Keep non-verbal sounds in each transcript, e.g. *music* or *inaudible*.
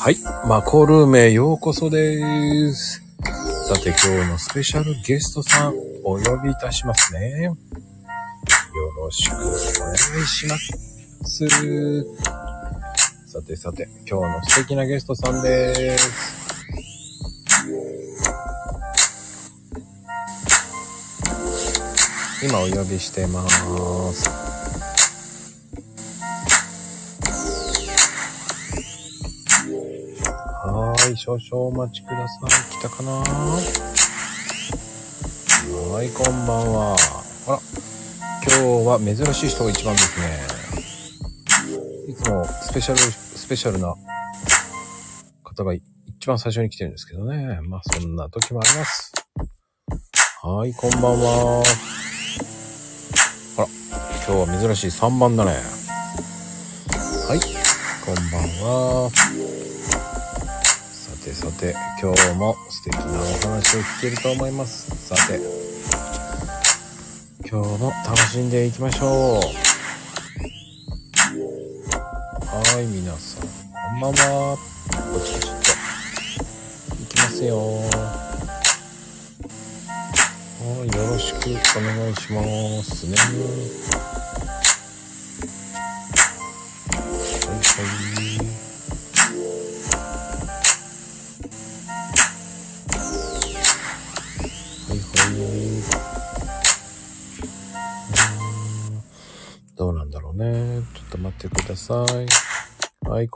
はい。マコルームへようこそです。さて今日のスペシャルゲストさんお呼びいたしますね。よろしくお願いします。さてさて今日の素敵なゲストさんです。今お呼びしてます。少々お待ちください。来たかなはい、こんばんは。あら、今日は珍しい人が一番ですね。いつもスペシャル、スペシャルな方が一番最初に来てるんですけどね。まあ、そんな時もあります。はい、こんばんは。あら、今日は珍しい3番だね。はい、こんばんは。て、今日も素敵なお話を聞けると思います。さて、今日も楽しんでいきましょう。はい、皆さん、こんばんは。こっちこっちと。いきますよ。はい、よろしくお願いしますね。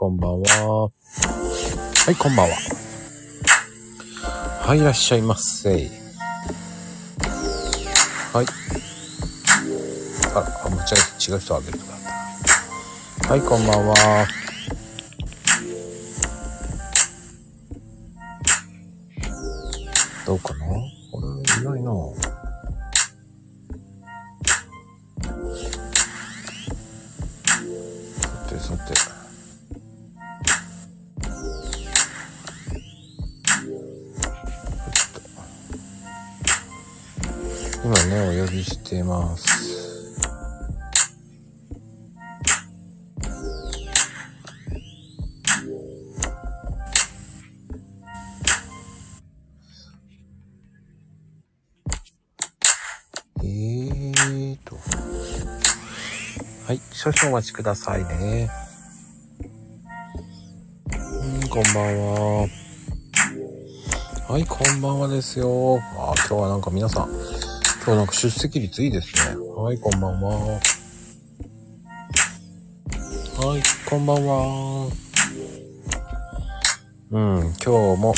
こんばんは。はい、こんばんは。はい、いらっしゃいませ。はい。あら、あ間違えて違う人あげるとかった。はい、こんばんは。えーと。はい、少々お待ちくださいね。うん、こんばんは。はい、こんばんはですよ。あ、今日はなんか皆さん、今日なんか出席率いいですね。はい、こんばんは。はい、こんばんは。うん、今日も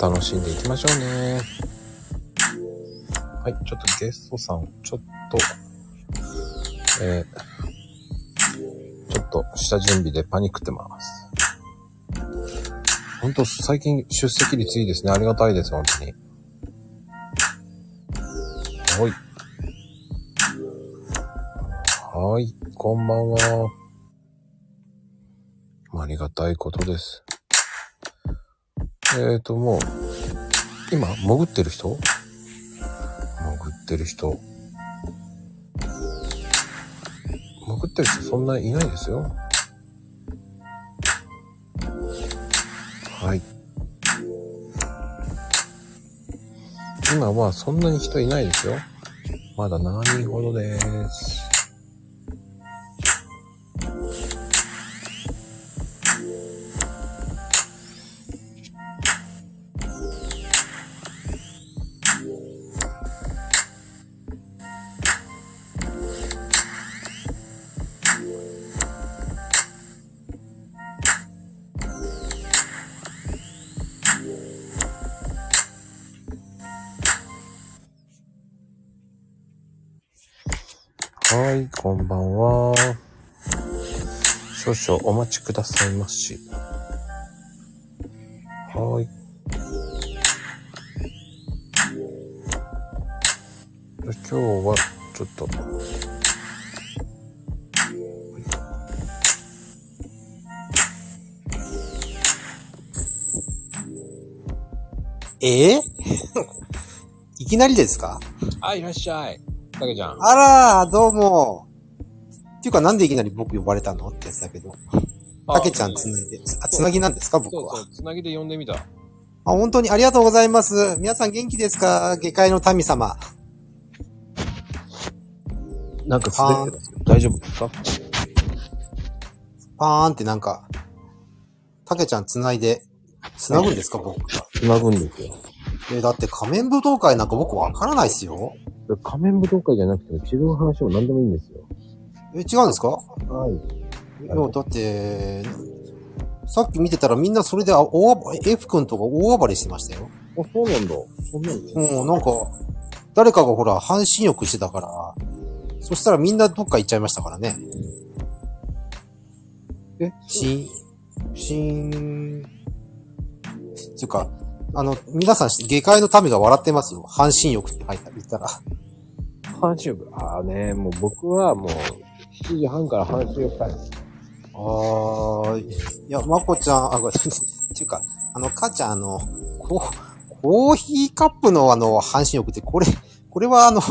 楽しんでいきましょうね。はい、ちょっとゲストさん、ちょっと、えー、ちょっと下準備でパニックってます。ほんと、最近出席率いいですね。ありがたいです、本当に。はい。はい、こんばんは。ありがたいことです。えーと、もう、今、潜ってる人ってる人。潜ってる人そんないないですよ。はい。今はそんなに人いないですよ。まだ7人ほどです。少々お待ちくださいまし。はい。今日はちょっと。ええ？*laughs* いきなりですか？あ、いらっしゃい。たけちゃん。あらー、どうも。っていうかなんでいきなり僕呼ばれたのってやつだけど。たけちゃんつないで。あ、つなぎなんですか僕は？そうそう、つなぎで呼んでみた。あ、本当にありがとうございます。皆さん元気ですか？下界の民様。なんか滑ってますよ。大丈夫ですか？パーンってなんか、たけちゃんつないで、つなぐんですか僕が。つなぐんですよ。え、だって仮面武道会なんか僕わからないっすよ。仮面舞踏会じゃなくて、違う話も何でもいいんですよ。え、違うんですか？はい。いや、だって、さっき見てたらみんなそれであ大暴れ、F 君とか大暴れしてましたよ。あ、そうなんだ。そんなんうん、なんか、誰かがほら、半身浴してたから、そしたらみんなどっか行っちゃいましたからね。え？し、しーん。つうか、あの、皆さん、下界の民が笑ってますよ。半身浴って書いて言ったら。半身浴？ああね、もう僕はもう、7時半から半身浴タイム。あー、いや、まこちゃん、あ、ごめん、っていうか、あの、かーちゃん、あの、こう、コーヒーカップのあの、半身浴って、これ、これはあの、いい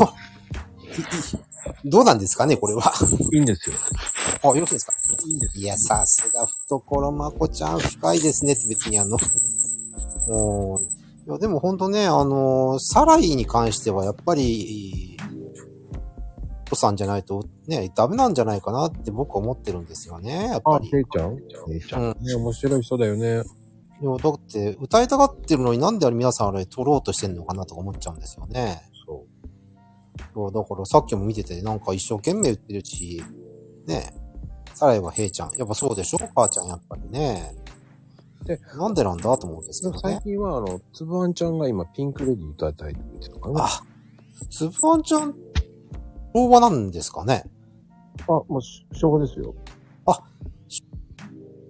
どうなんですかね、これは。いいんですよ。あ、よろしいですか？いいんですいや、さすが、懐まこちゃん、深いですねって別にあの、もう、いや、でもほんとね、あの、サライに関してはやっぱり、おさんじゃないとね、ダメなんじゃないかなって僕は思ってるんですよね、やっぱあ、り。ケイちゃん？ケイちゃん。ね、面白い人だよね。いや、だって、歌いたがってるのになんであれ皆さんあれ撮ろうとしてんのかなとか思っちゃうんですよね。そそう、だからさっきも見てて、なんか一生懸命言ってるし、ねサライはヘイちゃん。やっぱそうでしょ？母ちゃんやっぱりね。で、なんでなんだと思うんですう。けどね。最近は、あの、つぶあんちゃんが今、ピンクレディ歌いたいって言ってたかな。あ、つぶあんちゃん、昭和なんですかねあ、もうし、昭和ですよ。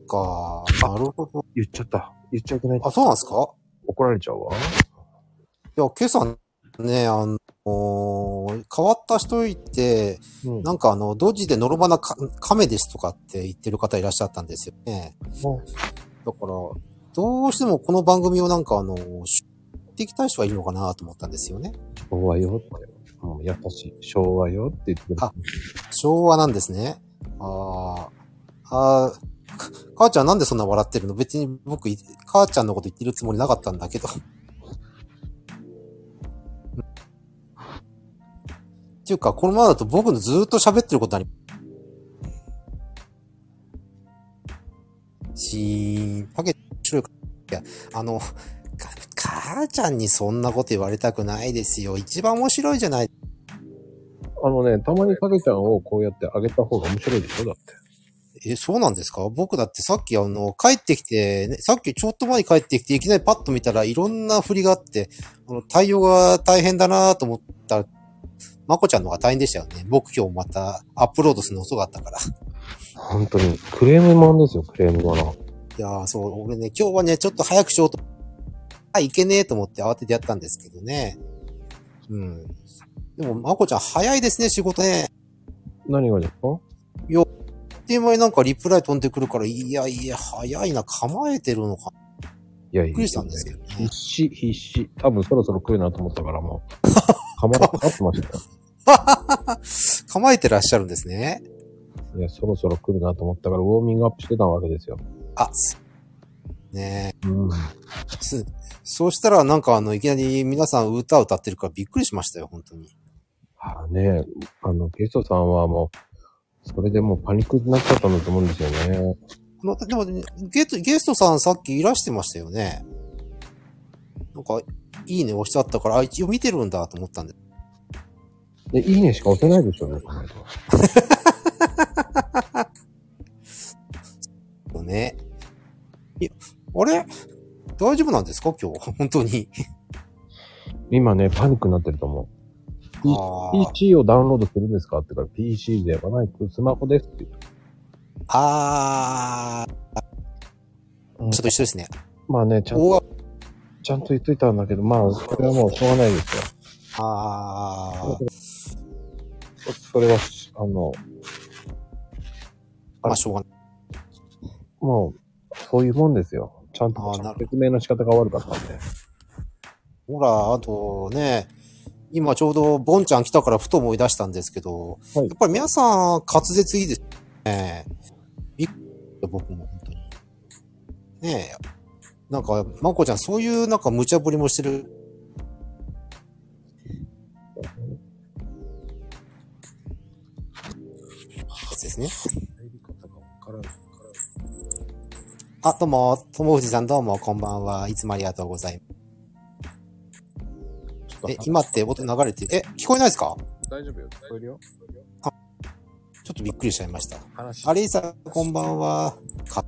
か、なるほど。言っちゃった。言っちゃいけない。あ、そうなんですか？怒られちゃうわ。いや、今朝ね、あの変わった人いて、うん。なんかあの、ドジでノルマなカ亀ですとかって言ってる方いらっしゃったんですよね。もだから、どうしてもこの番組をなんかあの、知っていきたい人がいるのかなと思ったんですよね。う昭和よって。もう優しい。昭和よって言ってくれあ昭和なんですね。ああ、ああ、か母ちゃんなんでそんな笑ってるの？別に僕、い母ちゃんのこと言ってるつもりなかったんだけど。っていうか、このままだと僕のずーっと喋ってることにしーん、パケ、面白いか。いや、あの、か母ちゃんにそんなこと言われたくないですよ。一番面白いじゃないあのね、たまにかけちゃんをこうやってあげた方が面白いでしょだって。え、そうなんですか？僕だってさっきあの、帰ってきて、ね、さっきちょっと前に帰ってきて、いきなりパッと見たらいろんな振りがあって、あの、対応が大変だなと思ったら、まこちゃんの方が大変でしたよね。僕今日またアップロードするの遅かったから。い本当に。クレームもんですよ、クレームもの。やー、そう、俺ね、今日はね、ちょっと早くしようと、あ、いけねえと思って慌ててやったんですけどね。うん。でも、まこちゃん早いですね、仕事ね。何がですか？で、前なんかリプライ飛んでくるから、いやいや、早いな、構えてるのか。いやいや。びっくりしたんですけどね必。死、必死。多分そろそろ来るなと思ったからもう。カメラかかってましたよ。*laughs* 構えてらっしゃるんですね。いや、そろそろ来るなと思ったから、ウォーミングアップしてたわけですよ。あ、すねうん。そうしたらなんかあの、いきなり皆さん歌歌ってるからびっくりしましたよ、本当に。はあね、あの、ゲストさんはもう、それでもうパニックになっちゃったんだと思うんですよね。までも、ゲスト、ゲストさんさっきいらしてましたよね。なんか、いいね押してあったから、あ、一応見てるんだと思ったんで。で、いいねしか押せないでしょうね、この人よね。あれ？大丈夫なんですか？今日。*laughs* 本当に。今ね、パニックになってると思う。PC をダウンロードするんですか？って言ったら PC ではない、スマホですって言うあうんー、ちょっと一緒ですね。まあね、ちゃんと、おちゃんと言っといたんだけど、まあ、それはもうしょうがないですよ。あー、それは、あの、まあしょうがない。もう、そういうもんですよ。ちゃんと説明の仕方が悪かったんで。ほら、あとね、今ちょうどボンちゃん来たからふと思い出したんですけど、はいやっぱり皆さん滑舌いいですね。びっくり僕も本ねえ。なんか、まこちゃん、そういうなんか無茶ぶりもしてる。ですね。あ、どうも、ともふじさんどうも、こんばんは。いつもありがとうございます。え、今って音流れて、え、聞こえないですか？大丈夫よ。聞こえるよ。ちょっとびっくりしちゃいました。話。アレイさん、こんばんは。か、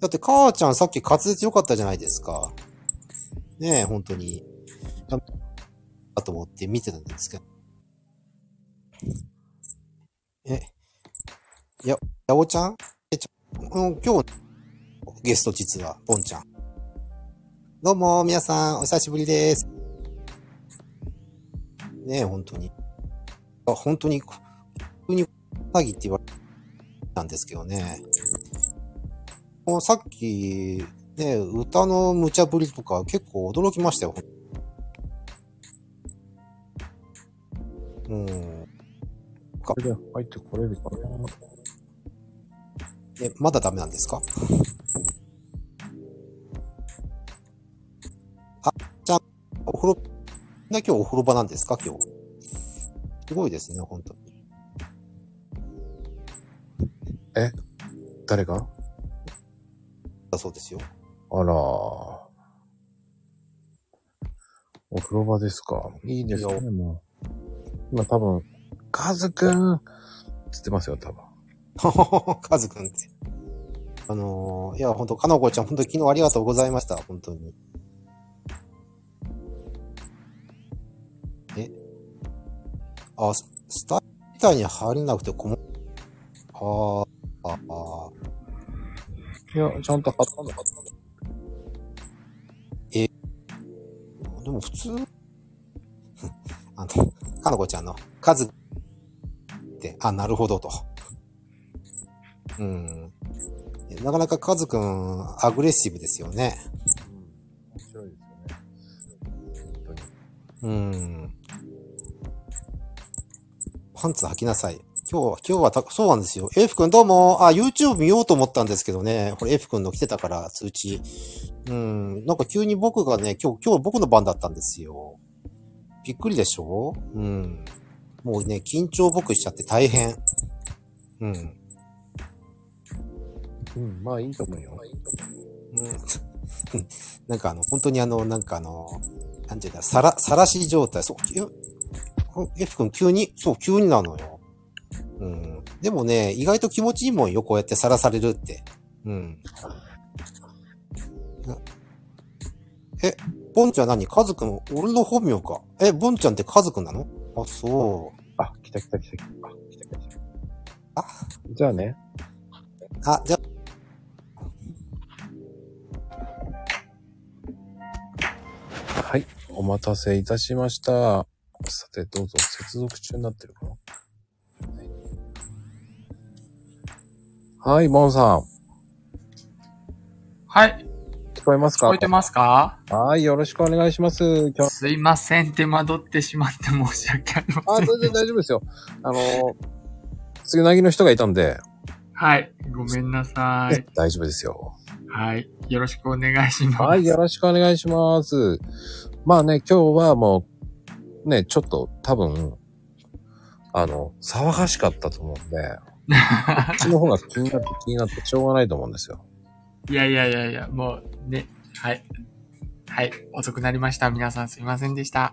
だって、母ちゃんさっき滑舌良かったじゃないですか。ねえ、本当に。だと思って見てたんですけど。え、や、やおちゃん？え、ちょ、うん、今日、ゲスト実は、ポンちゃん。どうも、皆さん、お久しぶりです。ねえ、本当に。あ、本当に、普通に、詐欺って言われたんですけどね。もうさっき、ね、歌の無茶ぶりとか結構驚きましたよ。うん。これで入ってこれるかなえ、まだダメなんですか？今日お風呂場なんですか今日。すごいですね、本当に。誰が？だそうですよ。あらー。お風呂場ですか。いいですね、もう。今多分、カズくんつってますよ、多分。*laughs* カズくんって。あのー、いや、本当かのこちゃん、本当に昨日ありがとうございました、本当に。あ、ススタイターに入れなくてこも、あー、あ、あいや、ちゃんと貼ったんだ、貼ったんだ。ーでも普通、*laughs* あの、かのこちゃんの、カズって、あ、なるほどと。うん。なかなかカズくん、アグレッシブですよね。面白いですよね。本当に。うん。パンツ履きなさい。今日は、今日はた、そうなんですよ。F 君どうも、あ、YouTube 見ようと思ったんですけどね。これ F 君の来てたから、通知。うん。なんか急に僕がね、今日、今日僕の番だったんですよ。びっくりでしょ？うん。もうね、緊張僕しちゃって大変。うん。うん、まあいいと思うよ。うん。なんかあの、本当にあの、なんかあの、なんていうんだ、さら、さらし状態。そう、え、F 君急に、そう、急になのよ。うん。でもね、意外と気持ちいいもんよ、こうやってさらされるって。うん。なえ、ボンちゃん何？カズくん、俺の本名か。え、ボンちゃんってカズくんなの？あ、そう。あ、来た来た来た来た。あ、来た来た来た。あ、じゃあね。あ、じゃはい。お待たせいたしました。さて、どうぞ、接続中になってるかなはい、ボンさん。はい。聞こえますか？聞こえてますか？はい、よろしくお願いします。今日。すいません。手間取ってしまって申し訳ありまあ、せん。全然大丈夫ですよ。あのー、次なぎの人がいたんで、はい。ごめんなさい。大丈夫ですよ。はい。よろしくお願いします。はい、よろしくお願いします。まあね、今日はもう、ね、ちょっと多分、あの、騒がしかったと思うんで、*laughs* こっちの方が気になって気になってしょうがないと思うんですよ。いやいやいやいや、もうね。はい。はい。遅くなりました。皆さんすいませんでした。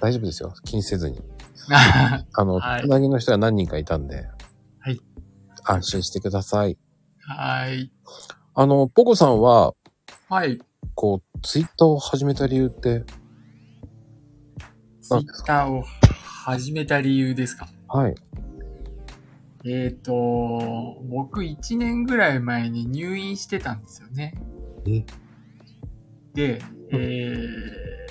大丈夫ですよ。気にせずに。*laughs* あの、はなぎの人が何人かいたんで、はい。安心してください。はい。あの、ポコさんは、はい。こう、ツイッターを始めた理由って、ツイッターを始めた理由ですか？はい。えっ、と、僕1年ぐらい前に入院してたんですよね。え？で、えー、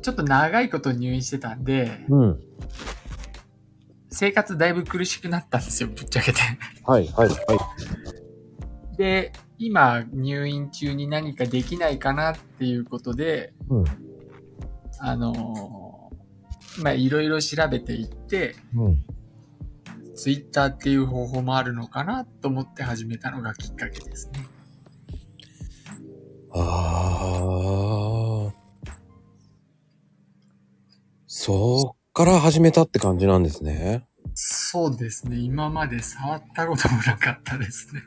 ちょっと長いこと入院してたんで、うん。生活だいぶ苦しくなったんですよ、ぶっちゃけて。はい、はい、はい。で、今、入院中に何かできないかなっていうことで、うん。あのーまあ、いろいろ調べていって、うん。ツイッターっていう方法もあるのかなと思って始めたのがきっかけですね。ああ。そっから始めたって感じなんですね。そうですね。今まで触ったこともなかったですね。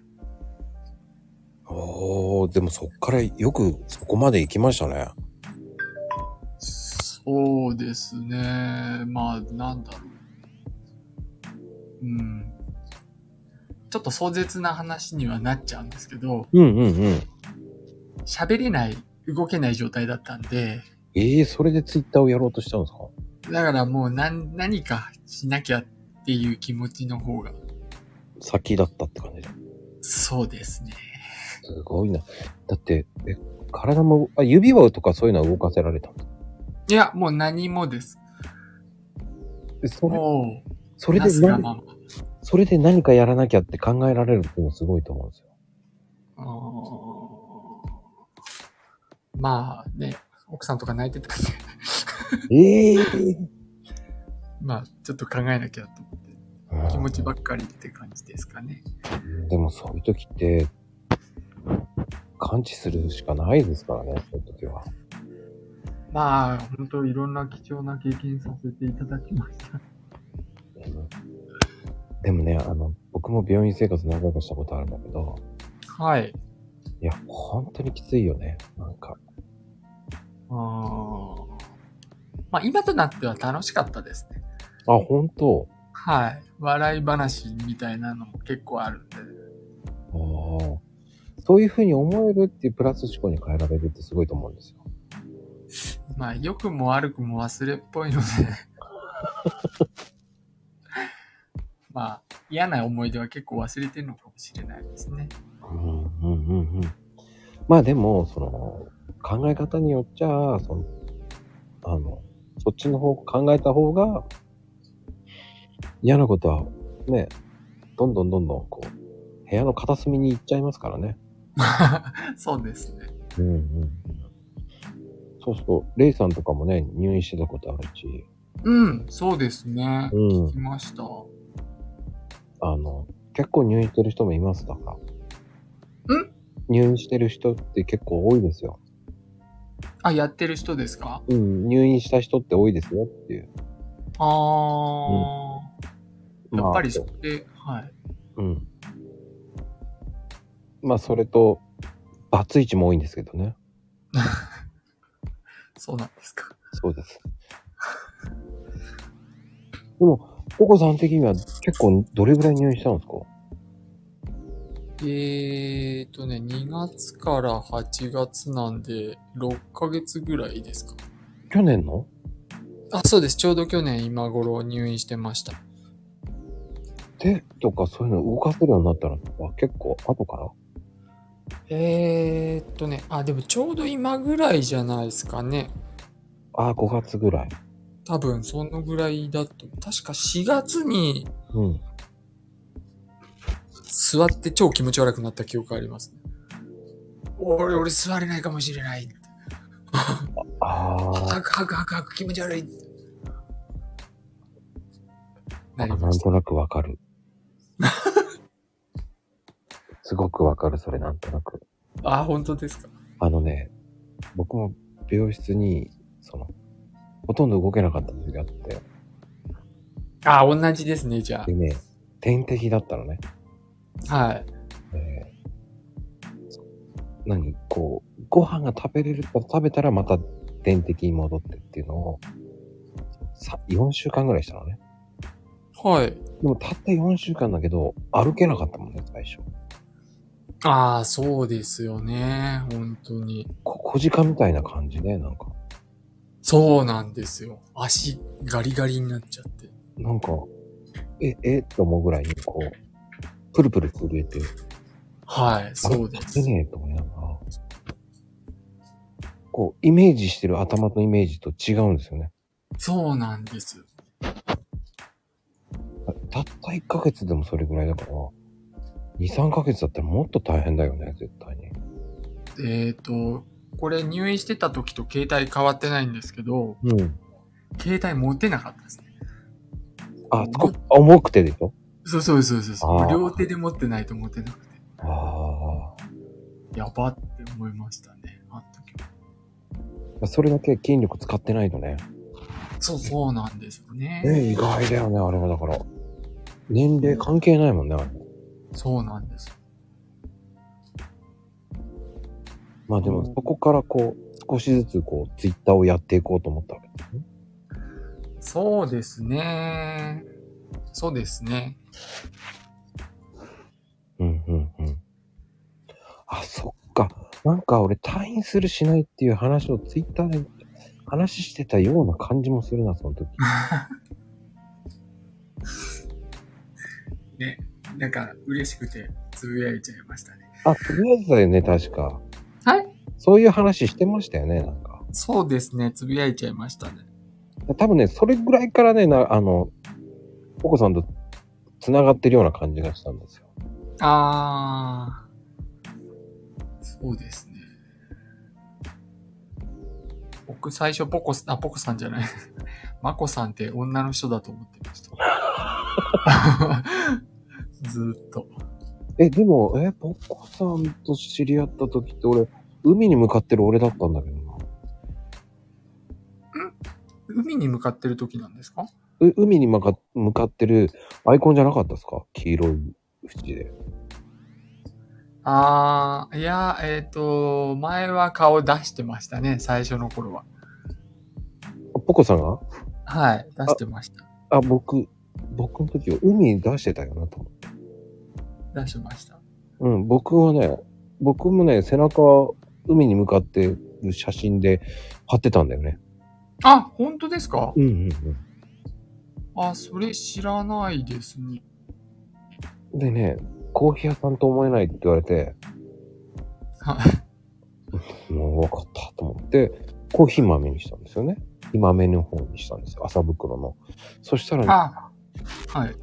おー、でもそっからよくそこまで行きましたね。そうですね。まあ、なんだろう。うん。ちょっと壮絶な話にはなっちゃうんですけど、うんうんうん。喋れない、動けない状態だったんで、ええー、それでツイッターをやろうとしたんですか？だからもう何、何かしなきゃっていう気持ちの方が、先だったって感じ？だ。そうですね。すごいな。だって、え、体も、あ、指輪とかそういうのは動かせられたんだいや、もう何もです。えそれ、もそうれなで何、すがまま。それで何かやらなきゃって考えられるっていうのすごいと思うんですよ。あーまあね、奥さんとか泣いてたんで、ええ *laughs* まあちょっと考えなきゃと思って、気持ちばっかりって感じですかね。でもそういう時って、感知するしかないですからね、そういう時は。まあ、本当いろんな貴重な経験させていただきました。うんでもね、あの、僕も病院生活何回かしたことあるんだけど、はい。いや、本当にきついよね。なんか。あーまあ今となっては楽しかったですね。あ、本当？はい。笑い話みたいなのも結構あるんで。ああ。そういうふうに思えるっていうプラス思考に変えられるってすごいと思うんですよ。まあ良くも悪くも忘れっぽいので。*laughs* まあ嫌な思い出は結構忘れてるのかもしれないですね。うんうんうんうん。まあでも、その、考え方によっちゃ、その、あの、そっちの方考えた方が、嫌なことは、ね、どんどんどんどん、こう、部屋の片隅に行っちゃいますからね。*laughs* そうですね。うんうんうん。そうそう、レイさんとかもね、入院してたことあるし、うん、そうですね。うん聞きました。あの、結構入院してる人もいますだから。ん？入院してる人って結構多いですよ。あ、やってる人ですか？うん、入院した人って多いですよっていう。あー、やっぱりまあそこで、はい。うん。まあ、それと、バツイチも多いんですけどね。*laughs* そうなんですか。そうです。でも、ココさん的には結構どれぐらい入院したんですか？えーとね、2月から8月なんで、6ヶ月ぐらいですか。去年の？あ、そうです。ちょうど去年今頃入院してました。手とかそういうの動かせるようになったのは結構後から？えーっとね、あ、でもちょうど今ぐらいじゃないですかね。ああ、5月ぐらい。多分そのぐらいだと、確か4月にうん。座って超気持ち悪くなった記憶があります、ね。俺、俺座れないかもしれない。ああ、*laughs* ハクハクハクハク気持ち悪い。なりなました。んとなくわかる。*laughs* すごくわかる、それなんとなく。あ、本当ですか？あのね、僕も病室に、その、ほとんど動けなかった時があって、あ、同じですね、じゃでね、点滴だったのね。あ。はい。えー何こう、ご飯が食べれるか食べたらまた点滴に戻ってっていうのを、さ、4週間ぐらいしたのね。はい。でもたった4週間だけど、歩けなかったもんね、最初。ああ、そうですよね。本当に。こ小鹿みたいな感じね、なんか。そうなんですよ。足ガリガリになっちゃって。なんか、え、えって思うぐらいに、こう、プルプル震えて、はい、そうですて。ねえと思いながら、こう、イメージしてる頭のイメージと違うんですよね。そうなんです。たった1ヶ月でもそれぐらいだから、2、3ヶ月だったらもっと大変だよね、絶対に。えっ、と、これ入院してた時と携帯変わってないんですけど、うん。携帯持てなかったですね。あ、こ重くてでしょ？そうそうそうそう両手で持ってないと持てなくて。あやばって思いましたね。あの時は。あ。それだけ筋力使ってないとね。そうそうなんですよね。ね意外だよね、あれはだから。年齢関係ないもんね、あれ。そうなんです。まあでも、うんそこからこう、少しずつこう、ツイッターをやっていこうと思ったわけですね。そうですね。そうですね。うんうんうん。あ、そっか。なんか俺退院するしないっていう話をツイッターで話してたような感じもするな、その時。*laughs* ね。なんか、嬉しくて、つぶやいちゃいましたね。あ、とりあえずだよね、確か。はいそういう話してましたよね、なんか。そうですね。つぶやいちゃいましたね。多分ね、それぐらいからね、な、あの、ポコさんと繋がってるような感じがしたんですよ。あー。そうですね。僕最初ポコス、あ、ポコさんじゃない。*laughs* マコさんって女の人だと思ってました。ずーっと。え、でも、え、ポコさんと知り合った時って俺、海に向かってる俺だったんだけどな。海に向かってる時なんですか？う海に向か向かってるアイコンじゃなかったですか？黄色い縁で。あー、いや、えっ、と、前は顔出してましたね、最初の頃は。あポコさんが？はい、出してました。あ、僕、僕の時は海に出してたよなと思って。出してました。うん、僕はね、僕もね、背中は海に向かってる写真で貼ってたんだよね。あ、本当ですか？うんうんあ、それ知らないですね。うん。でね、コーヒー屋さんと思えないって言われて、はい。もう分かったと思って、コーヒー豆にしたんですよね。今豆の方にしたんですよ。朝袋の。そしたら、あ、はい。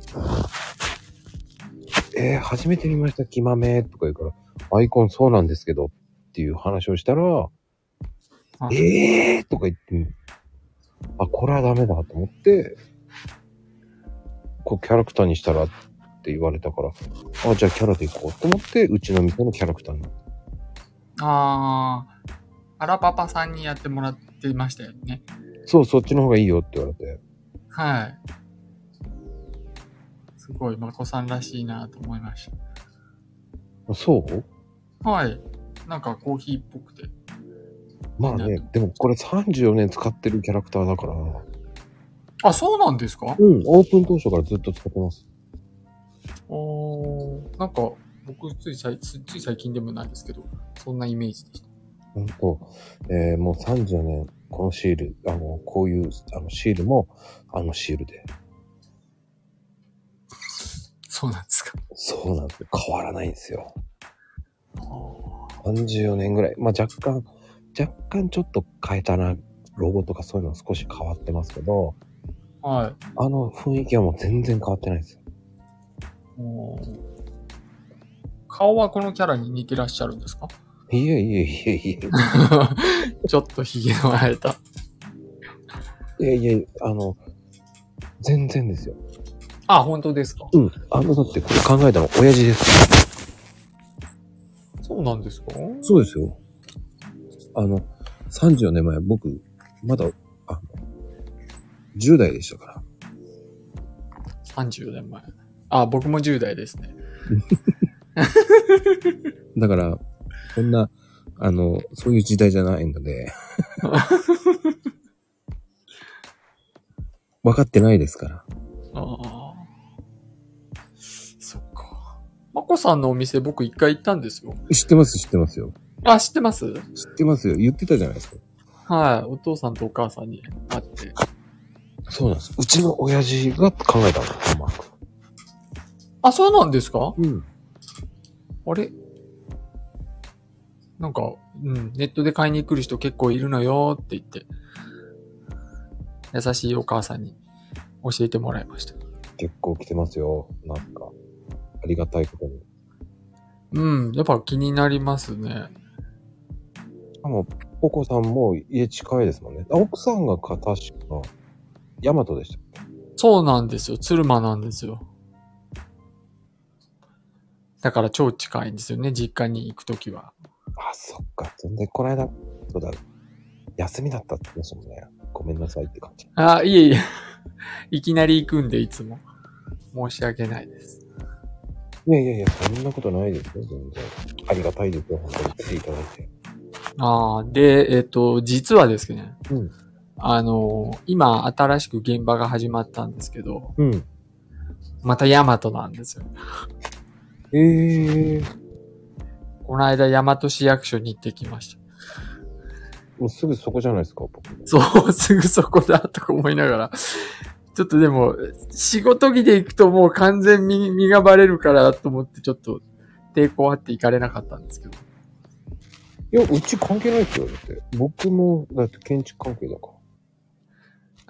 えー、初めて見ました、木豆とか言うから、アイコンそうなんですけどっていう話をしたら、はいえーとか言って、あ、これはダメだと思って、こうキャラクターにしたらって言われたから、あ、じゃあキャラでいこうと思って、うちの店のキャラクターに。あー、アラパパさんにやってもらってましたよね。そう、そっちの方がいいよって言われて。はい。すごい、まこさんらしいなと思いましあそう？た。はい。なんかコーヒーっぽくて。まあね、でもこれ34年使ってるキャラクターだから、あ、そうなんですか？うん、オープン当初からずっと使ってます。おー、なんか、僕つい最、つつい最近でもないですけど、そんなイメージでした。ほんと、えー、もう34年、このシール、あの、こういう、あの、シールも、あのシールで。そうなんですか。そうなんですよ。変わらないんですよ。あー34年ぐらい。まあ若干、若干ちょっと変えたな、ロゴとかそういうの少し変わってますけど、はい。あの雰囲気はもう全然変わってないですよ。顔はこのキャラに似てらっしゃるんですか？いえいえいえい *laughs* ちょっと髭の生えた。え。いえいえ、あの、全然ですよ。あ、本当ですか？うん。あの、だってこれ考えたの親父です。そうなんですか？そうですよ。あの、34年前、僕、まだ、あの、10代でしたから。?30 年前。あ、僕も10代ですね。*laughs* だから、そんな、あの、そういう時代じゃないので。*laughs* 分かってないですから。ああ。まこさんのお店僕一回行ったんですよ。知ってます、知ってますよ。あ、知ってます？知ってますよ。言ってたじゃないですか。はい。お父さんとお母さんに会って。そうなんです。うちの親父が考えたんですよ、マーク。あ、そうなんですか？うん。あれ？なんか、うん、ネットで買いに来る人結構いるのよって言って、優しいお母さんに教えてもらいました。結構来てますよ。なんか、ありがたいことに。うん、やっぱ気になりますね。しかも、ポコさんも家近いですもんね。あ奥さんがか、確か、ヤマトでしたそうなんですよ。鶴間なんですよ。だから超近いんですよね、実家に行くときは。あ、そっか。全然この間、そうだ。休みだったって言いましたもんね。ごめんなさいって感じ。あ、いえいえ。*laughs* いきなり行くんで、いつも。申し訳ないです。いやいやいや、そんなことないですよ、全然。ありがたいですよ、本当に来ていただいて。ああ、で、えっ、と、実はですね、うん。あの今、新しく現場が始まったんですけど、うん。またヤマトなんですよ。ええー。この間、ヤマト市役所に行ってきました。もうすぐそこじゃないですか、僕。そう、すぐそこだとか思いながら。ちょっとでも、仕事着で行くともう完全身身がバレるからと思ってちょっと抵抗あって行かれなかったんですけど。いや、うち関係ないですよ、だって。僕も、だって建築関係だから。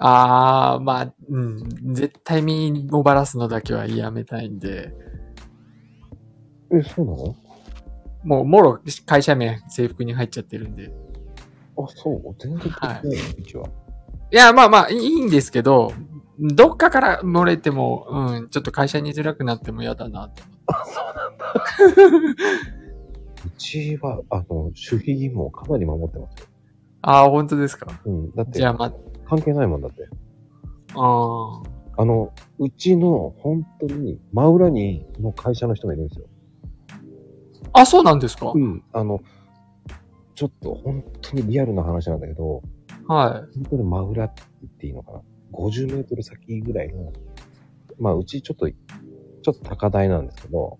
あー、まあ、うん、絶対身をバラすのだけはやめたいんで、え、そうなの？もう、もろ会社名制服に入っちゃってるんで。あ、そう。全然関係ないよ、うちは。いや、まあまあ、いいんですけど、どっかから漏れても、うん、ちょっと会社に居づらくなっても嫌だなと。あ、そうなんだ。*laughs* うちは、あの、守秘義務をかなり守ってますよ。ああ、本当ですか。うん。だってじゃ、あ、ま関係ないもんだって。あ、ああの、うちの、本当に、真裏に、の会社の人がいるんですよ。あ。あ、そうなんですか、うん。あの、ちょっと、本当にリアルな話なんだけど、はい。本当に真裏って言っていいのかな。50メートル先ぐらいの、まあ、うちちょっと、ちょっと高台なんですけど、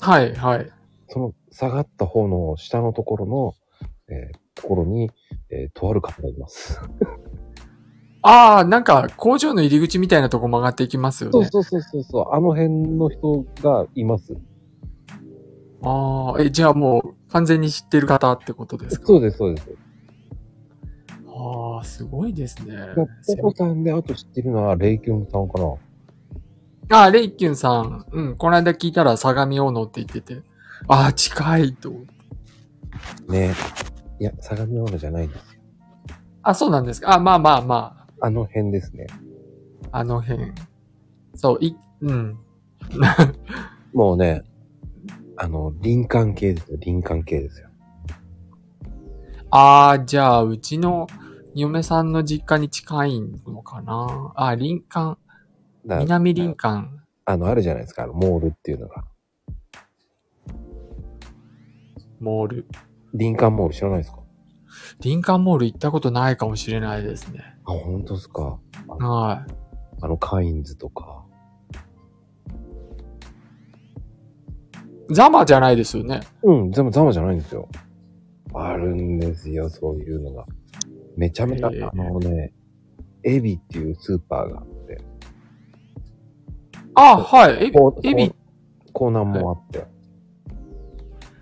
はい、はい。その下がった方の下のところの、えーところに、えーとある方がいます。ああ、なんか工場の入り口みたいなとこ曲がっていきますよね。そうそうそうそうそう、あの辺の人がいます。ああ、え、じゃあもう完全に知ってる方ってことですか？そうです、そうです。ああ、すごいですね。ポコさんであと知ってるのは、レイキュンさんかな。ああ、レイキュンさん。うん、この間聞いたら相模大野って言ってて。ああ、近いと。ねいや、相模大野じゃないんですよ。あ、そうなんですか。あ、まあまあまあの辺ですね。あ、あの辺。そう、い、うん。*laughs* もうね、あの、林間系ですよ。林間系ですよ。ああ、じゃあ、うちの嫁さんの実家に近いのかな？あ、林間、南林間？あの、あるじゃないですか。あの、モールっていうのが。モール。林間モール知らないですか？林間モール行ったことないかもしれないですね。あ、本当ですか？はい。あの、カインズとか。ザマじゃないですよね。うん、全部ザマじゃないんですよ。あるんですよ、そういうのが。めちゃめちゃ、あのね、エビっていうスーパーがあって、あ、はい。エビコーナーもあって、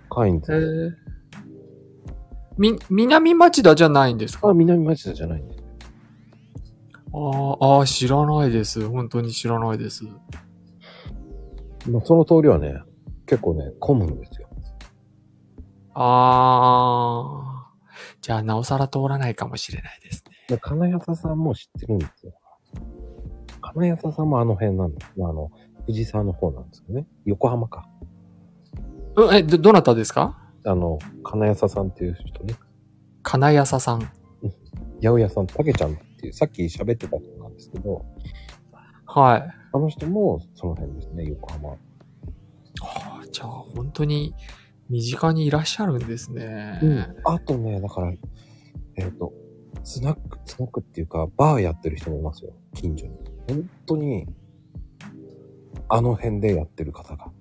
カインえズ。ー、み、南町田じゃないんですか？あ、南町田じゃないんです。あーあー、知らないです。本当に知らないです。まあ、その通りはね、結構ね、混むんですよ。ああ、じゃあ、なおさら通らないかもしれないですね。で金谷さんも知ってるんですよ。金谷さんもあの辺なんです。あの、藤沢の方なんですよね。横浜か。うん、え、ど、どなたですか？あの、金谷さんっていう人ね。金谷さん。八百屋さん、たけちゃんっていう、さっき喋ってた人なんですけど、はい。あの人もその辺ですね、横浜。はあじゃあ、本当に身近にいらっしゃるんですね。あとね、だから、えっ、と、スナック、スナックっていうか、バーやってる人もいますよ、近所に。本当に、あの辺でやってる方が。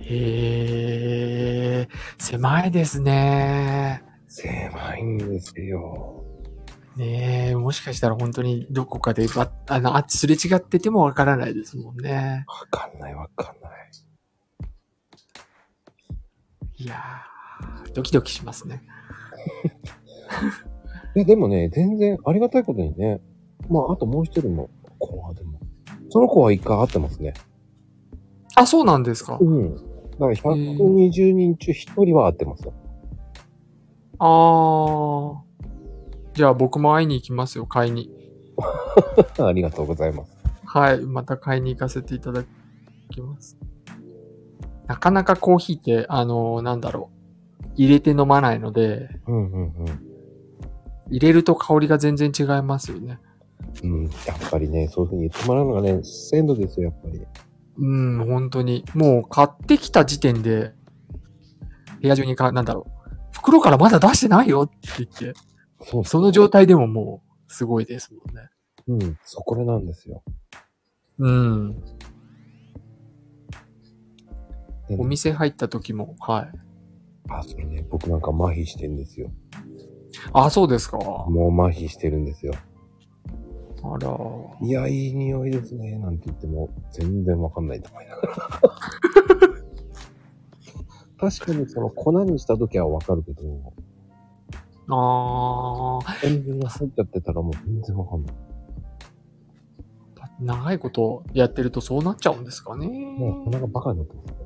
へえ、狭いですね。狭いんですよ。ねえ、もしかしたら本当にどこかでば、あの、あすれ違っててもわからないですもんね。わかんないわかんない。いやー、ドキドキしますね。*laughs* いや、でもね、全然ありがたいことにね、まあ、あともう一人の子はでも、その子は一回会ってますね。あ、そうなんですか。うん。だから120人中一人は会ってますよ。あー。じゃあ僕も会いに行きますよ、買いに。*laughs* ありがとうございます。はい、また買いに行かせていただきます。なかなかコーヒーって、あのーなんだろう。入れて飲まないので、うんうん入れると香りが全然違いますよね。うん。うん。やっぱりね、そういうふうに言ってもらうのがね、鮮度ですよ、やっぱり。うん、本当に。もう買ってきた時点で、部屋中にか、なんだろう。袋からまだ出してないよって言って、そうその状態でももう、すごいですもんね。うん。そこれなんですよ。うん。お店入った時も、はい。あ、それね、僕なんか麻痺してんですよ。あ、そうですか。もう麻痺してるんですよ。あら。いや、いい匂いですね、なんて言っても、全然わかんないと思いながら。*laughs* 確かにその粉にした時はわかるけど、あー。塩分が入っちゃってたらもう全然わかんない。長いことやってるとそうなっちゃうんですかね。もう鼻がバカになってます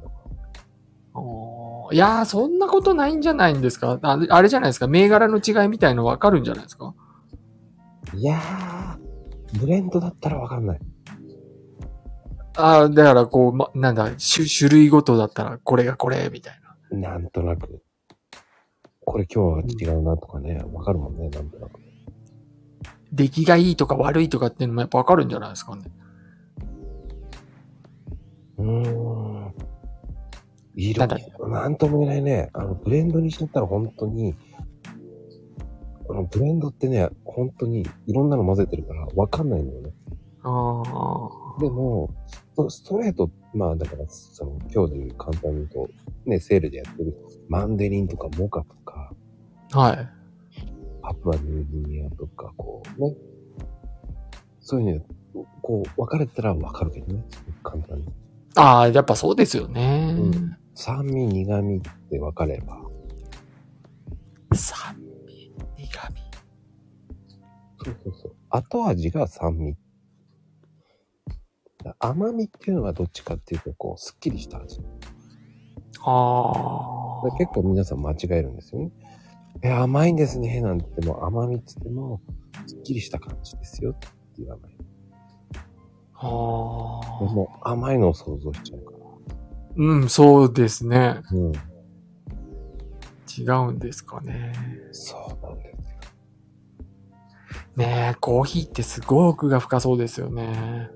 いやー、そんなことないんじゃないんですか？ああれじゃないですか？銘柄の違いみたいのわかるんじゃないですか？いやー、ブレンドだったらわかんない。ああ、だからこう、ま、なんだ、種種類ごとだったらこれがこれ、みたいな。なんとなく。これ今日は違うなとかね、わかるもんね、なんとなく。出来がいいとか悪いとかっていうのもやっぱわかるんじゃないですかね？うーん。色なんだ、なんとも言えないね。あの、ブレンドにしちゃったら本当に、あの、ブレンドってね、本当にいろんなの混ぜてるからわかんないんだよね。ああ。でも、スストレート、まあだから、その、今日で言う簡単に言うと、ね、セールでやってるマンデリンとかモカとか、はい。パプアニューギニアとか、こうね。そういうの、こう、分かれてたら分かるけどね。簡単に。ああ、やっぱそうですよね。うん酸味、苦味って分かれば。酸味、苦味。そうそうそう。後味が酸味。だ甘みっていうのはどっちかっていうと、こう、すっきりした味。ああ。だ結構皆さん間違えるんですよね。え、甘いんですね、なんて言っても、甘みって言っても、すっきりした感じですよって言わない。ああ。もう甘いのを想像しちゃうから。うん、そうですね。うん。違うんですかね。そうなんですよ。ねえ、コーヒーってすごい奥が深そうですよね。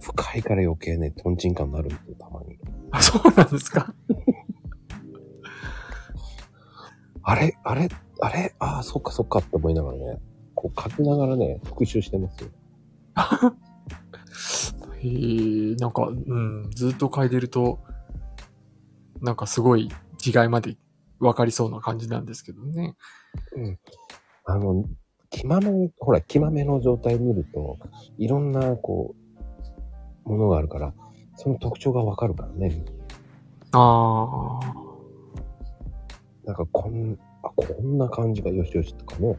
深いから余計ね、トンチンカンになるんですよ、たまに。あ、そうなんですか。あれあれあれ？ああ、そっかそっかって思いながらね、こう書きながらね、復習してますよ。*laughs* へえ、なんか、うん、ずっと嗅いでると、なんかすごい違いまで分かりそうな感じなんですけどね。うん。あの、木豆、ほら、木豆の状態見ると、いろんな、こう、ものがあるから、その特徴がわかるからね。ああ。なんか、こん、あ、こんな感じがよしよしとかね、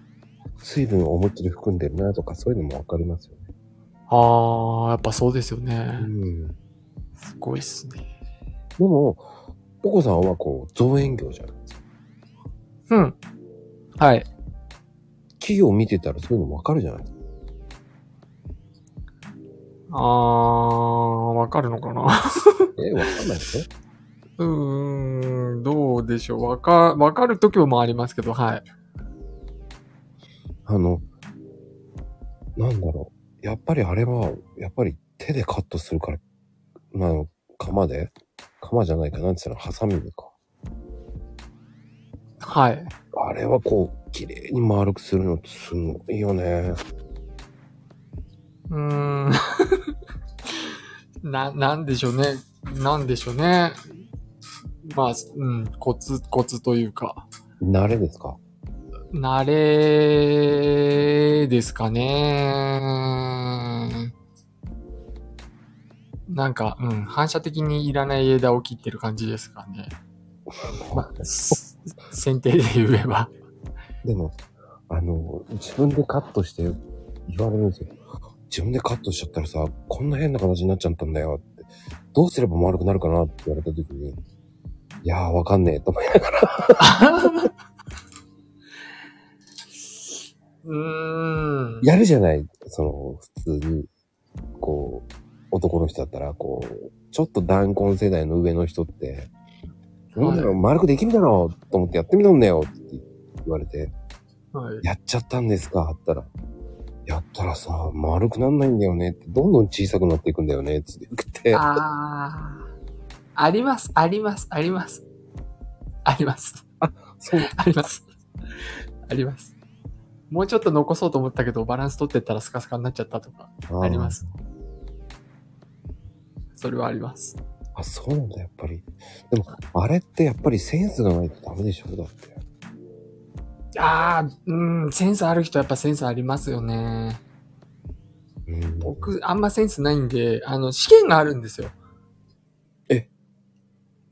水分を思いっきり含んでるなとか、そういうのもわかりますよね。ああ、やっぱそうですよね。うん。すごいっすね。でも、ポコさんはこう、造園業じゃないですか。うん。はい。企業見てたらそういうのわかるじゃないですか。ああ、わかるのかな？*laughs* え、わかんないでしょ？うーん、どうでしょう。わか、わかる時もありますけど、はい。あの、なんだろう。やっぱりあれは、やっぱり手でカットするから、まあ、釜で？釜じゃないかなって言ったら、ハサミでか。はい。あれはこう、綺麗に丸くするのってすごいよね。うーん。*laughs* な、なんでしょうね。なんでしょうね。まあ、うん、コツ、コツというか、慣れですか？慣れですかね。なんか、うん、反射的にいらない枝を切ってる感じですかね。*laughs* まあ、す剪定で言えば。でも、あの、自分でカットして言われるんですよ。自分でカットしちゃったらさ、こんな変な形になっちゃったんだよって。どうすれば丸くなるかなって言われた時に、いやーわかんねえと思いながら。*laughs* うーん。やるじゃないその、普通に、こう、男の人だったら、こう、ちょっと弾痕世代の上の人って、はいなんだろう、丸くできるだろうと思ってやってみたんだよって言われて、はい。やっちゃったんですか？ったら、やったらさ、丸くなんないんだよねって、どんどん小さくなっていくんだよねって言って、ああ。あります、あります、あります。あります。そう、*laughs* あります。あります。もうちょっと残そうと思ったけど、バランス取ってったらスカスカになっちゃったとか、ありま。す。それはあります。あ、そうなんだ、やっぱり。でも、あれってやっぱりセンスがないとダメでしょだって。ああ、うん、センスある人はやっぱセンスありますよね。うん。僕、あんまセンスないんで、あの、試験があるんですよ。え？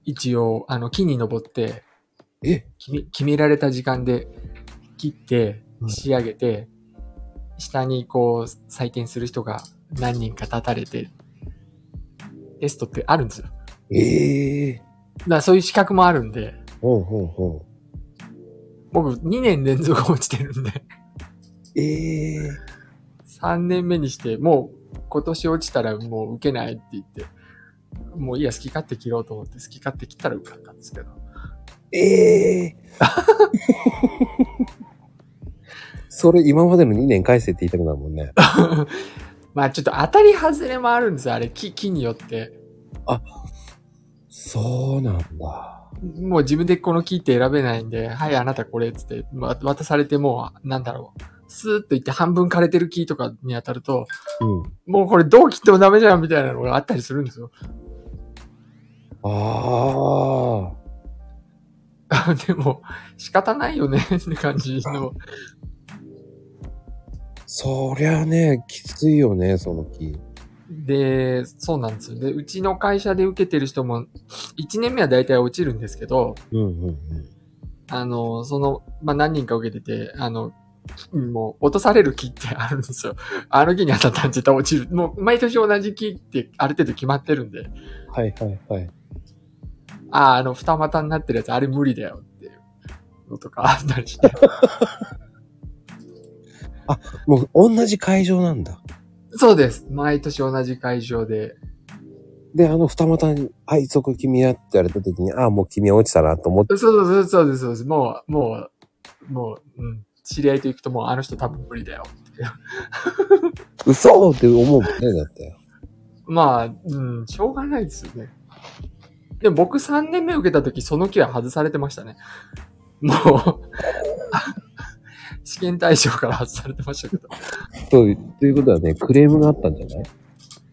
一応、あの、木に登って、え？決め決められた時間で切ってう、ん仕上げて、下にこう、採点する人が何人か立たれて、テストってあるんですよ。ええだからそういう資格もあるんで、ほうほうほ僕2年連続落ちてるんで、う。ええ3年目にして、もう今年落ちたらもう受けないって言って、もういいや、好き勝手切ろうと思って、好き勝手切ったら受かったんですけど。ええ *laughs* それ今までの2年返せって言いたくなるもんね。*laughs* まあちょっと当たり外れもあるんですよ、あれ、木、木によって。そうなんだ。もう自分でこの木って選べないんで、はい、あなたこれっつって、ま渡されてもう、なんだろう。スーッといって半分枯れてる木とかに当たると、うん。もうこれどう切ってもダメじゃんみたいなのがあったりするんですよ。ああ。でも、仕方ないよねって感じの。そりゃね、きついよね、その木。で、そうなんですよ。で、うちの会社で受けてる人も、1年目は大体落ちるんですけど、うんうんうん。あの、その、まあ、何人か受けてて、あの、もう落とされる木ってあるんですよ。あの木に当たったら絶対落ちる。もう毎年同じ木ってある程度決まってるんで、はいはいはい。ああ、あの二股になってるやつあれ無理だよっていうのとかあったりして。*laughs* もう同じ会場なんだ。そうです。毎年同じ会場で。で、あの二股に、あいそこ君やって言われた時に、ああ、もう君は落ちたなと思って、そうそうそうそうです、そうです。もう、もう、もう、うん。知り合いと行くともうあの人多分無理だよ。*laughs* 嘘って思うもんね、だって。まあ、うん、しょうがないですよね。でも僕3年目受けた時その木は外されてましたね。もう、試験対象から外されてましたけど。そう、ということはね、クレームがあったんじゃない？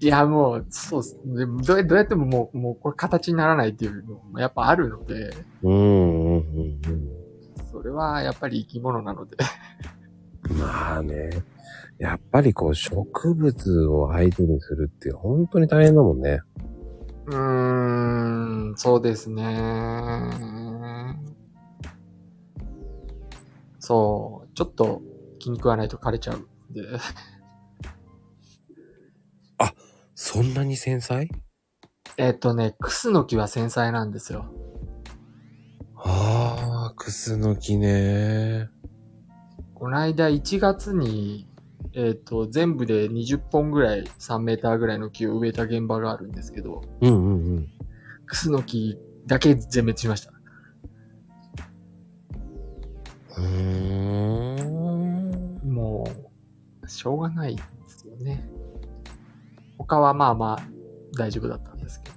いや、もう、そうっす。でもどうやどうやってももう、もうこれ形にならないっていうのもやっぱあるので、うん、うん、うん、それはやっぱり生き物なので。うん。まあね、やっぱりこう、植物を相手にするって本当に大変だもんね。うーん、そうですね。そう、ちょっと気に食わないと枯れちゃうんで。そんなに繊細？えっとね、クスノキは繊細なんですよ。ああ、クスの木ね。この間1月に、えっ、と、全部で20本ぐらい3メーターぐらいの木を植えた現場があるんですけど、うんうんうん。クスノキだけ全滅しました。うーん。しょうがないですよね。他はまあまあ大丈夫だったんですけど。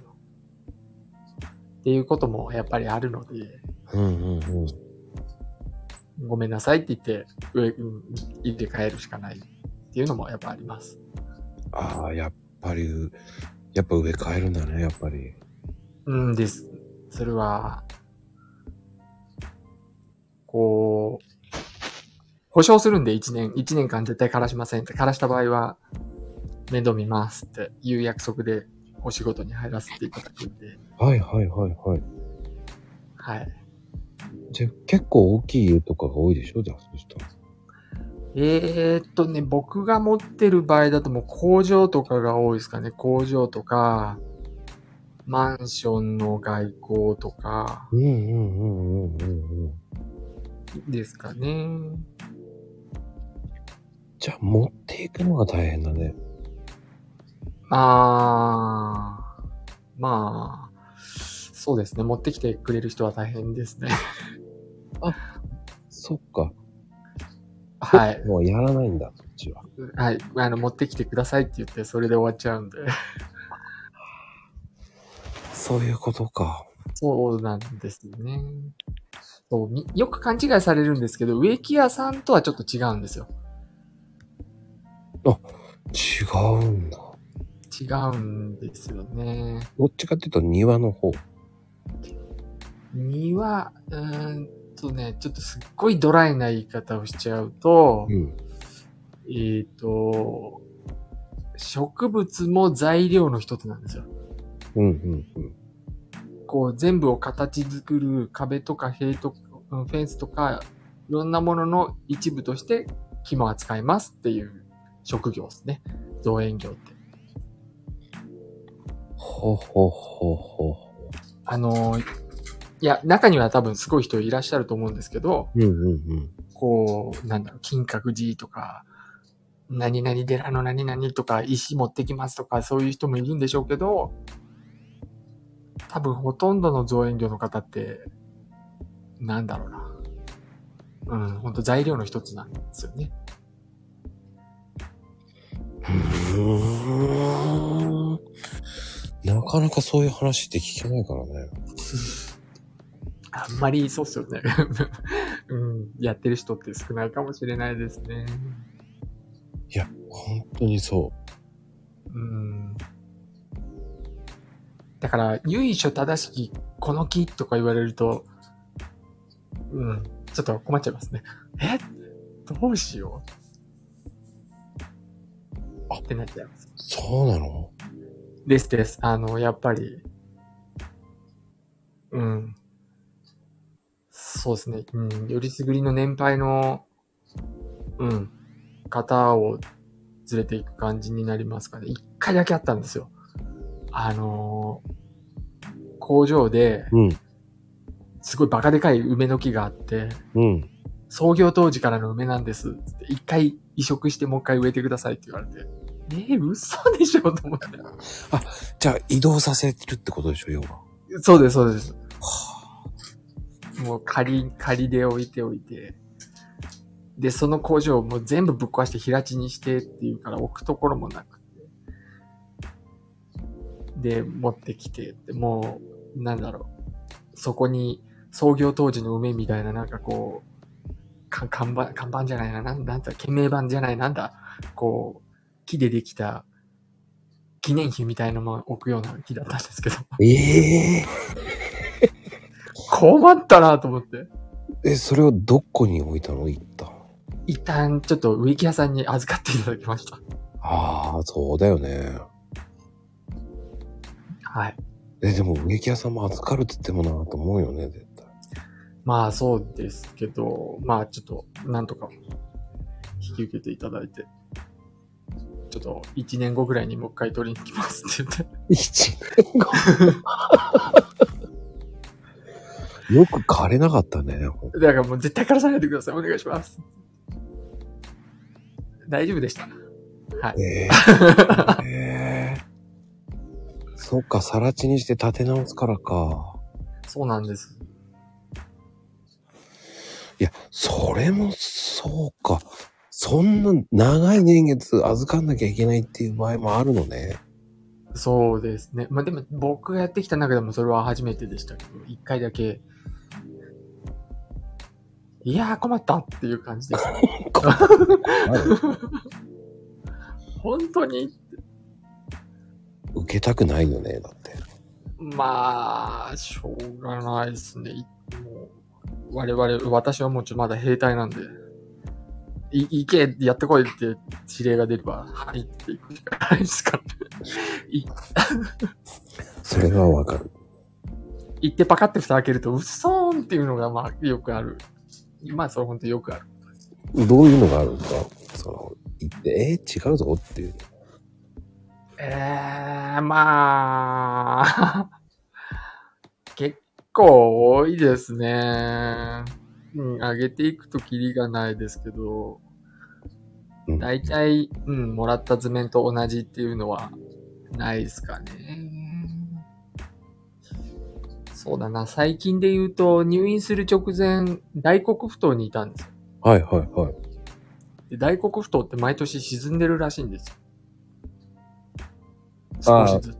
っていうこともやっぱりあるので、うんうんうん。ごめんなさいって言って、植え、うん入れ替えるしかないっていうのもやっぱあります。ああ、やっぱり、やっぱ植え替えるんだね、やっぱり。うんです。それは、こう、保証するんで1年、1年間絶対枯らしませんって、枯らした場合は面倒見ますっていう約束でお仕事に入らせていただくんで、はいはいはいはい。はい。じゃあ結構大きい家とかが多いでしょ？じゃあ、そしたら。えー、っとね、僕が持ってる場合だともう工場とかが多いですかね。工場とか、マンションの外交とかうんうんうんうんうんうん。ですかね。じゃあ持っていくのが大変だね。あー、まあ、そうですね。持ってきてくれる人は大変ですね。*laughs* そっか。はい。もうやらないんだ、そっちは。はい。あの、持ってきてくださいって言って、それで終わっちゃうんで。*laughs* そういうことか。そうなんですね。そうみよく勘違いされるんですけど、植木屋さんとはちょっと違うんですよ。違うんだ。違うんですよね。どっちかっていうと庭の方。庭、うーんとね、ちょっとすっごいドライな言い方をしちゃうと、ん。えっ、と、植物も材料の一つなんですよ。うんうんうん。こう全部を形作る壁とか塀とか、うんフェンスとか、いろんなものの一部として木も扱いますっていう職業ですね。造園業って。ほほほほほ。あのーいや、中には多分すごい人いらっしゃると思うんですけど、うんうんうん。こう、なんだろう、金閣寺とか、何々寺の何々とか、石持ってきますとか、そういう人もいるんでしょうけど、多分ほとんどの造園業の方って、なんだろうな。うん、ほんと材料の一つなんですよね。う。なかなかそういう話って聞けないからね。あんまりそうっすよね。*laughs* うん、やってる人って少ないかもしれないですね。いや、本当にそうん。だから、由緒正しきこの木とか言われると、うん、ちょっと困っちゃいますね。え？どうしようあってなっちゃいます。う。そうなの？ですです。あの、やっぱり、うん。そうですね。うん。よりすぐりの年配の、うん。方を連れていく感じになりますかね。一回だけあったんですよ。あのー工場で、うん。すごいバカでかい梅の木があって、うん。創業当時からの梅なんです。一回移植してもう一回植えてくださいって言われて。えー、嘘でしょと思って。じゃあ移動させるってことでしょ、要は。そうです、そうです。もう仮、仮で置いておいて。で、その工場をもう全部ぶっ壊して平地にしてっていうから置くところもなくて。で、持ってきて、でもう、なんだろう。そこに創業当時の梅みたいななんかこう、か看板、看板じゃないな、なんなんだ、懸命板じゃない、なんだ、こう、木でできた記念碑みたいなのも置くような木だったんですけど。ええ困ったなと思って。え、それをどこに置いたの？一旦。一旦ちょっと植木屋さんに預かっていただきました。ああ、そうだよね。はい。え、でも植木屋さんも預かるって言ってもなと思うよね。まあそうですけど、まあちょっとなんとか引き受けていただいて、ちょっと1年後ぐらいにもう一回取りに来ますって言って。*laughs* 一年後？よく枯れなかったね。だからもう絶対からさないでください。お願いします。大丈夫でした。はい。ええええそっか、さら地にして立て直すからか。そうなんです。いや、それもそうか。そんな長い年月預かんなきゃいけないっていう場合もあるのね。そうですね。まあでも僕がやってきた中でもそれは初めてでしたけど、一回だけ、いやー困ったっていう感じでした。*laughs* *laughs* 本当に？受けたくないよね、だって。まあ、しょうがないですね。いもう我々、私はもうちょっとまだ兵隊なんで、い、行け、やってこいって指令が出れば、はいって行くしかないですからね。いそれはわかる。行ってパカって蓋開けると、うっそーんっていうのが、まあ、よくある。まあ、それ本当よくある。どういうのがあるんですかその、言って、えー違うぞっていう。ええまあ、*laughs* 結構多いですね。うん、上げていくとキリがないですけど、うん大体、うん、もらった図面と同じっていうのはないですかね。そうだな、最近で言うと、入院する直前、大黒ふ頭にいたんですよ。はいはいはい。で大黒ふ頭って毎年沈んでるらしいんですよ。少しず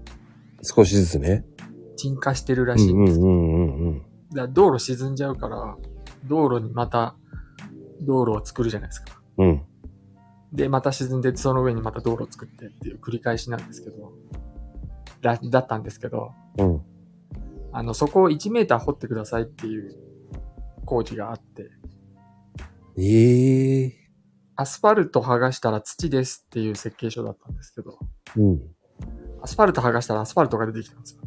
つ。少しずつね。沈下してるらうしいんです道路沈んじゃうから、道路にまた道路を作るじゃないですか。うん。で、また沈んで、その上にまた道路を作ってっていう繰り返しなんですけど、だだったんですけど、うん。あの、そこを1メーター掘ってくださいっていう工事があって、ええアスファルト剥がしたら土ですっていう設計書だったんですけど、うん。アスファルト剥がしたらアスファルトが出てきたんですよ。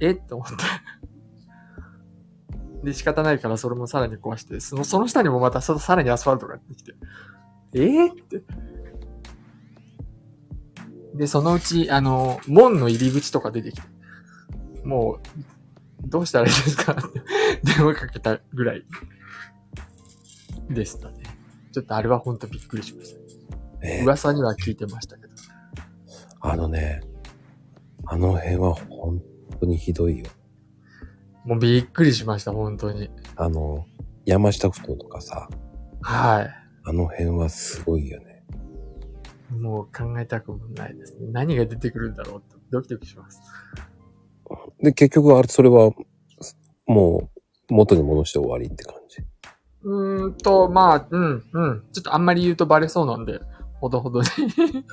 え？って思って。で、仕方ないからそれもさらに壊して、そのその下にもまたそさらにアスファルトが出てきて、え？ー、って。で、そのうち、あの、門の入り口とか出てきて、もう、どうしたらいいですか？っ *laughs* て電話かけたぐらいでしたね。ちょっとあれは本当びっくりしました。えー噂には聞いてましたけど。あのね、あの辺は本当にひどいよ。もうびっくりしました、本当に。あの、山下ふ頭とかさ、はあの辺はすごいよね。い。もう考えたくもないですね。何が出てくるんだろうってドキドキします。で、結局あれ、それは、もう、元に戻して終わりって感じ？うーんと、まあ、うん、うん。ちょっとあんまり言うとバレそうなんで、ほどほどに。*laughs*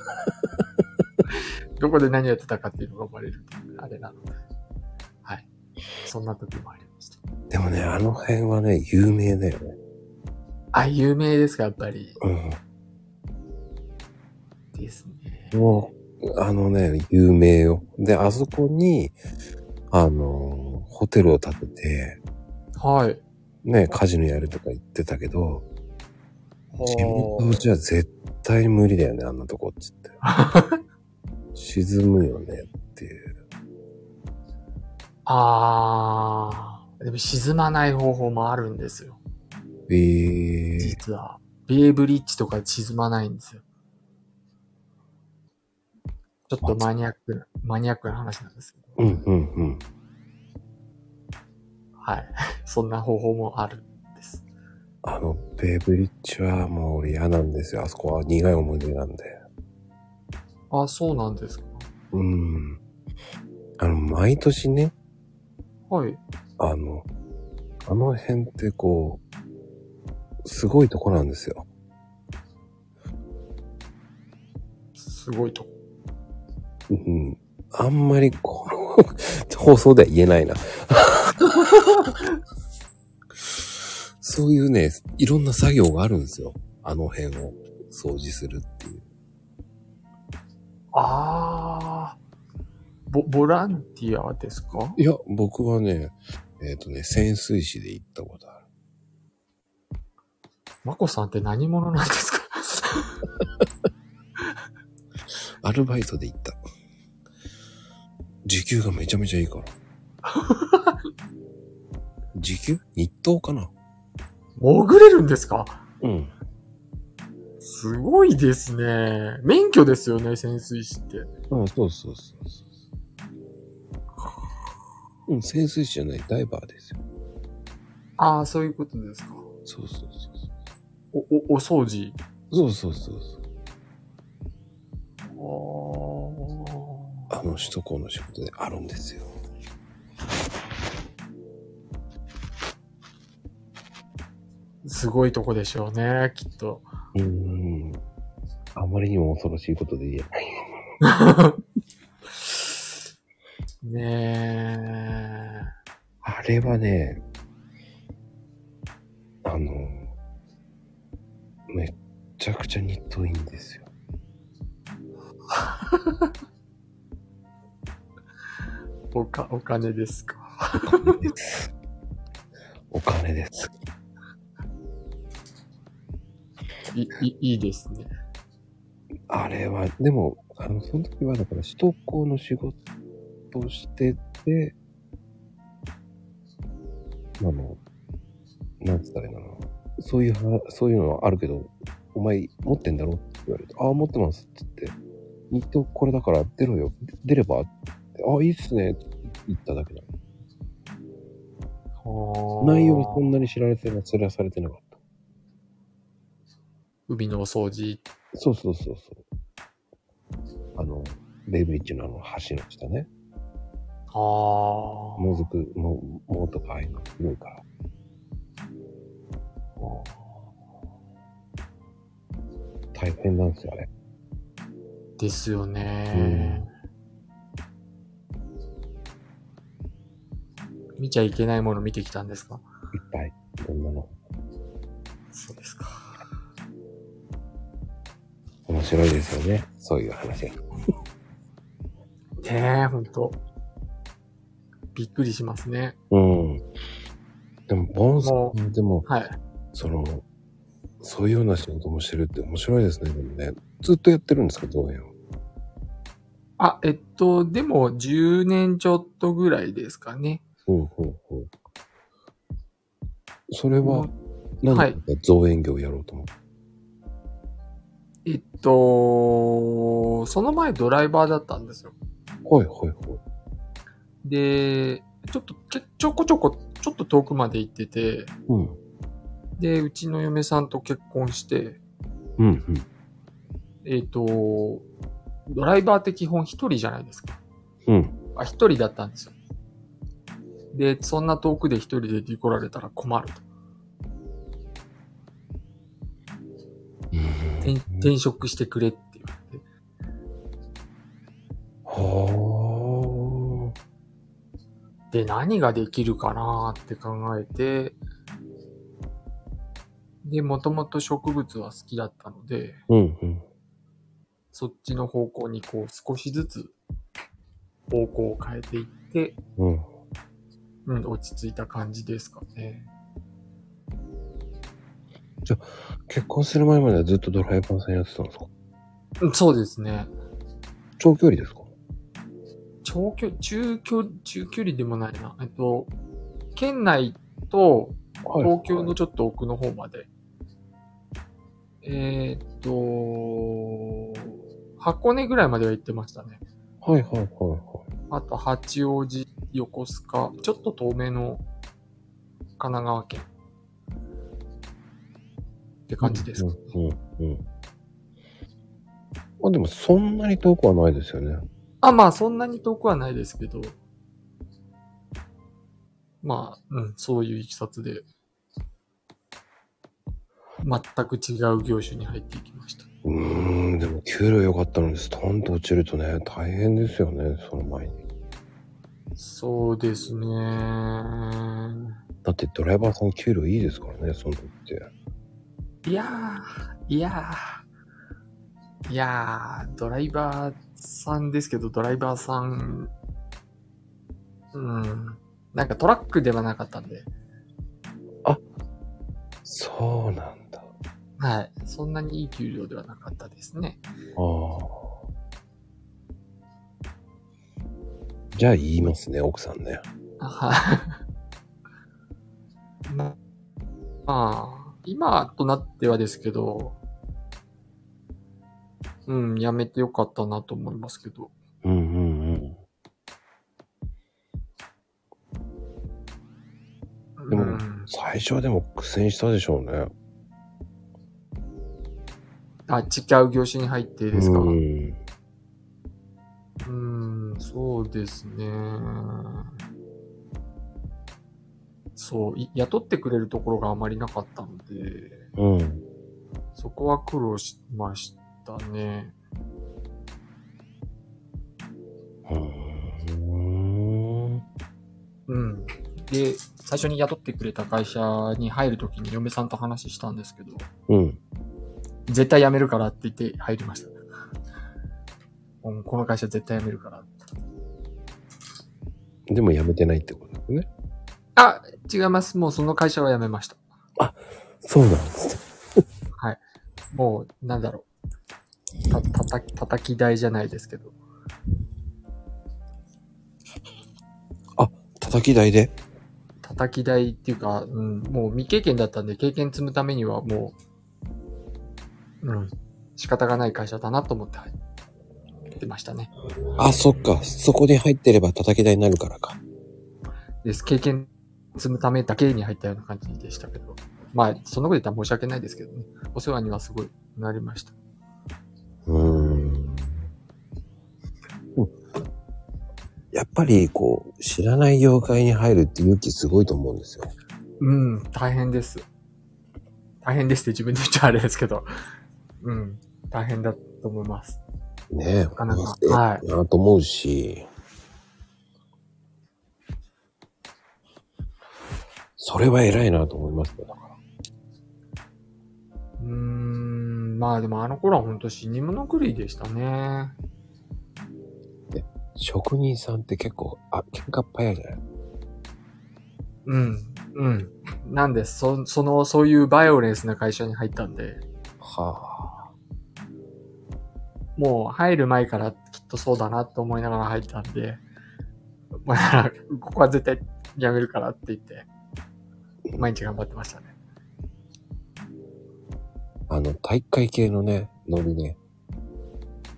*laughs* どこで何やってたかっていうのがバレるあれなので。はい。そんな時もありました。でもね、あの辺はね、有名だよね。あ、有名ですか、やっぱり。うですね。ん。もう、あのね、有名よ。で、あそこに、あの、ホテルを建てて、はい。ね、カジノやるとか言ってたけど、自分ほのうちは絶対に無理だよね、あんなとこっつって。*laughs* 沈むよねっていう。あー。でも沈まない方法もあるんですよ。ええー。実は。ベイブリッジとか沈まないんですよ。ちょっとマニアックな、マニアックな話なんですけど。うんうんうん。はい。*laughs* そんな方法もあるんです。あの、ベイブリッジはもう俺嫌なんですよ。あそこは苦い思い出なんで。あ、そうなんですか。うん。あの、毎年ね、はい。あの、あの辺ってこう、すごいとこなんですよ。すごいとこ。うん。あんまりこの放送では言えないな。*laughs* そういうね、いろんな作業があるんですよ。あの辺を掃除するっていう。あー。ボ、ボランティアですか？いや、僕はね、えっ、とね、潜水士で行ったことある。マコさんって何者なんですか？*laughs* アルバイトで行った。時給がめちゃめちゃいいから。*laughs* 時給？日当かな？潜れるんですか？うん。すごいですね。免許ですよね、潜水士って。うん、そうそうそうそう。うん、潜水士じゃない、ダイバーですよ。ああ、そういうことですか。そうそうそうお、お、お掃除。そう。そうそうそうそう。ああの首都高の仕事であるんですよ。すごいとこでしょうね、きっと。うーん。あまりにも恐ろしいことで言えない。ねえ。あれはね、あの、めっちゃくちゃ日当いいんですよ。*laughs* おか、お金ですか？お金です。い、い、いいですね。あれは、でも、あの、その時はだから首都高の仕事をしてて、あの、なんつったらいいかな。そういうは、そういうのはあるけど、お前持ってんだろって言われて、ああ、持ってますって言って、日当これだから出ろよ。出ればってあ、いいっすね。って言っただけだ。内容はそんなに知られてな、それはされてなかった。海のお掃除。そうそうそうそう。あの、ベイブリッジのあの橋の下ね。ああ。もずく、も、もとかああいうのすごいから。大変なんですよ、あれ。ですよね、見ちゃいけないもの見てきたんですか？いっぱい。いろんなの。そうですか。面白いですよね。そういう話が。ねえ、ほんと。びっくりしますね。うん。でも、ボンさもん、でも、はい。その、そういうような仕事もしてるって面白いですね。でもね。ずっとやってるんですか、どうやん。あ、えっと、でも10年ちょっとぐらいですかね。ほうほうほう。それは、何はいか造園業をやろうと思って？えっと、その前ドライバーだったんですよ。はいはいはい。で、ちょっとけちょこちょこ、ちょっと遠くまで行ってて、うん。で、うちの嫁さんと結婚して、うんうん。えっと、ドライバーって基本一人じゃないですか。うん。あ、一人だったんですよ。で、そんな遠くで一人で来られたら困ると。転転職してくれって言われて。はで、何ができるかなって考えて、で、もともと植物は好きだったので、あ。うんうん。そっちの方向にこう少しずつ方向を変えていって、うん。うん、落ち着いた感じですかね。結婚する前まではずっとドライバーさんやってたんですか？うんそうですね。長距離ですか？長距離、中距離、中距離でもないな。えっと、県内とはい東京のちょっと奥の方まで。えーっと、箱根ぐらいまでは行ってましたね。はいはいはいはい。あと、八王子、横須賀、ちょっと遠めの神奈川県。って感じですかね。うんうんうん。あ、でもそんなに遠くはないですよね。あ、まあ、そんなに遠くはないですけど、まあ、うん、そういういきさつで、全く違う業種に入っていきました。うーん、でも給料良かったのにストンと落ちるとね、大変ですよね、その前に。そうですね。だってドライバーさん給料いいですからね、その時って。いやー、いやー、いやー、ドライバーさんですけど、ドライバーさん、うん、なんかトラックではなかったんで、そうなんだ。はい、そんなにいい給料ではなかったですね。ああ。じゃあ言いますね、奥さんね。はい。*laughs* ままあ、今となってはですけど、うん、やめてよかったなと思いますけど。うんうんうん。でもうん、最初はでも苦戦したでしょうね。あ、違う業種に入ってですか？うん。うん、そうですね。そう、い雇ってくれるところがあまりなかったので、うん。そこは苦労しましたね。うーん。うん。で、最初に雇ってくれた会社に入るときに嫁さんと話したんですけど、うん。絶対辞めるからって言って入りました。うんこの会社絶対辞めるから。でも辞めてないってことですね。あ、違います。もうその会社は辞めました。そうなんですね。*laughs* もう、なんだろう。た、たた、叩き台じゃないですけど。叩き台で？叩き台っていうか、うん、もう未経験だったんで、経験積むためにはもう、うん、仕方がない会社だなと思って入っってましたね。あ、そっか。そこに入ってれば叩き台になるからか。です。経験積むためだけに入ったような感じでしたけど。まあ、そんなこと言ったら申し訳ないですけどね。お世話にはすごいなりました。うーん。やっぱり、こう、知らない業界に入るって勇気すごいと思うんですよ。うん、大変です。大変ですって自分で言っちゃあれですけど。うん、大変だと思います。ねえ。かなかえはいなと思うし。それは偉いなと思いますよ。だからうーん、まあでもあの頃は本当死に物狂いでしたね。職人さんって結構、あ、喧嘩っ早いじゃない？うん、うん。なんで、そ、その、そういうバイオレンスな会社に入ったんで、はもう入る前からきっとそうだなと思いながら入ったんで、まあ、*laughs* ここは絶対やめるからって言って、毎日頑張ってましたね。あ。あの、大会系のね、ノリね。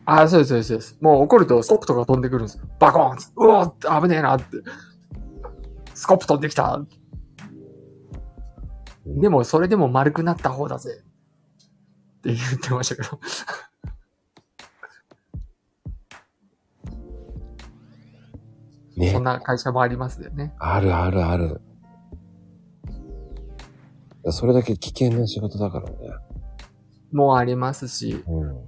ああ、そうです、そうですそうです。もう怒るとスコップとか飛んでくるんですよ。バコーンうおー危ねえなって。スコップ飛んできた。でも、それでも丸くなった方だぜ。って言ってましたけど。ねそん。な会社もありますよね。あるあるある。それだけ危険な仕事だからね。もうありますし、うん。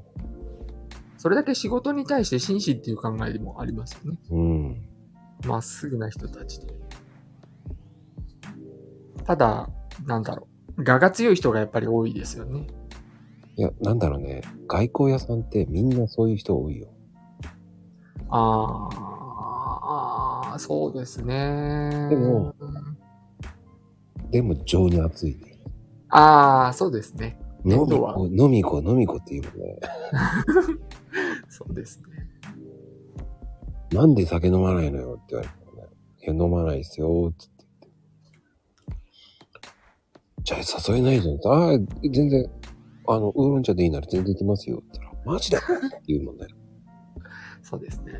それだけ仕事に対して真摯っていう考えもありますよね。うん。まっすぐな人たちで。ただ、なんだろう。我が強い人がやっぱり多いですよね。いや、なんだろうね。外交屋さんってみんなそういう人多いよ。あーあー、そうですね。でもでも情に熱いね。ああ、そうですね。飲み子、飲み子、飲み子って言うもんね。*laughs* そうですね。なんで酒飲まないのよって言われたらね。いや、飲まないですよ、つって言って。じゃあ誘えないじゃん。ああ、全然、あの、ウーロン茶でいいなら全然行きますよ。って言ったら、マジでって言うもんね。*laughs* そうですね。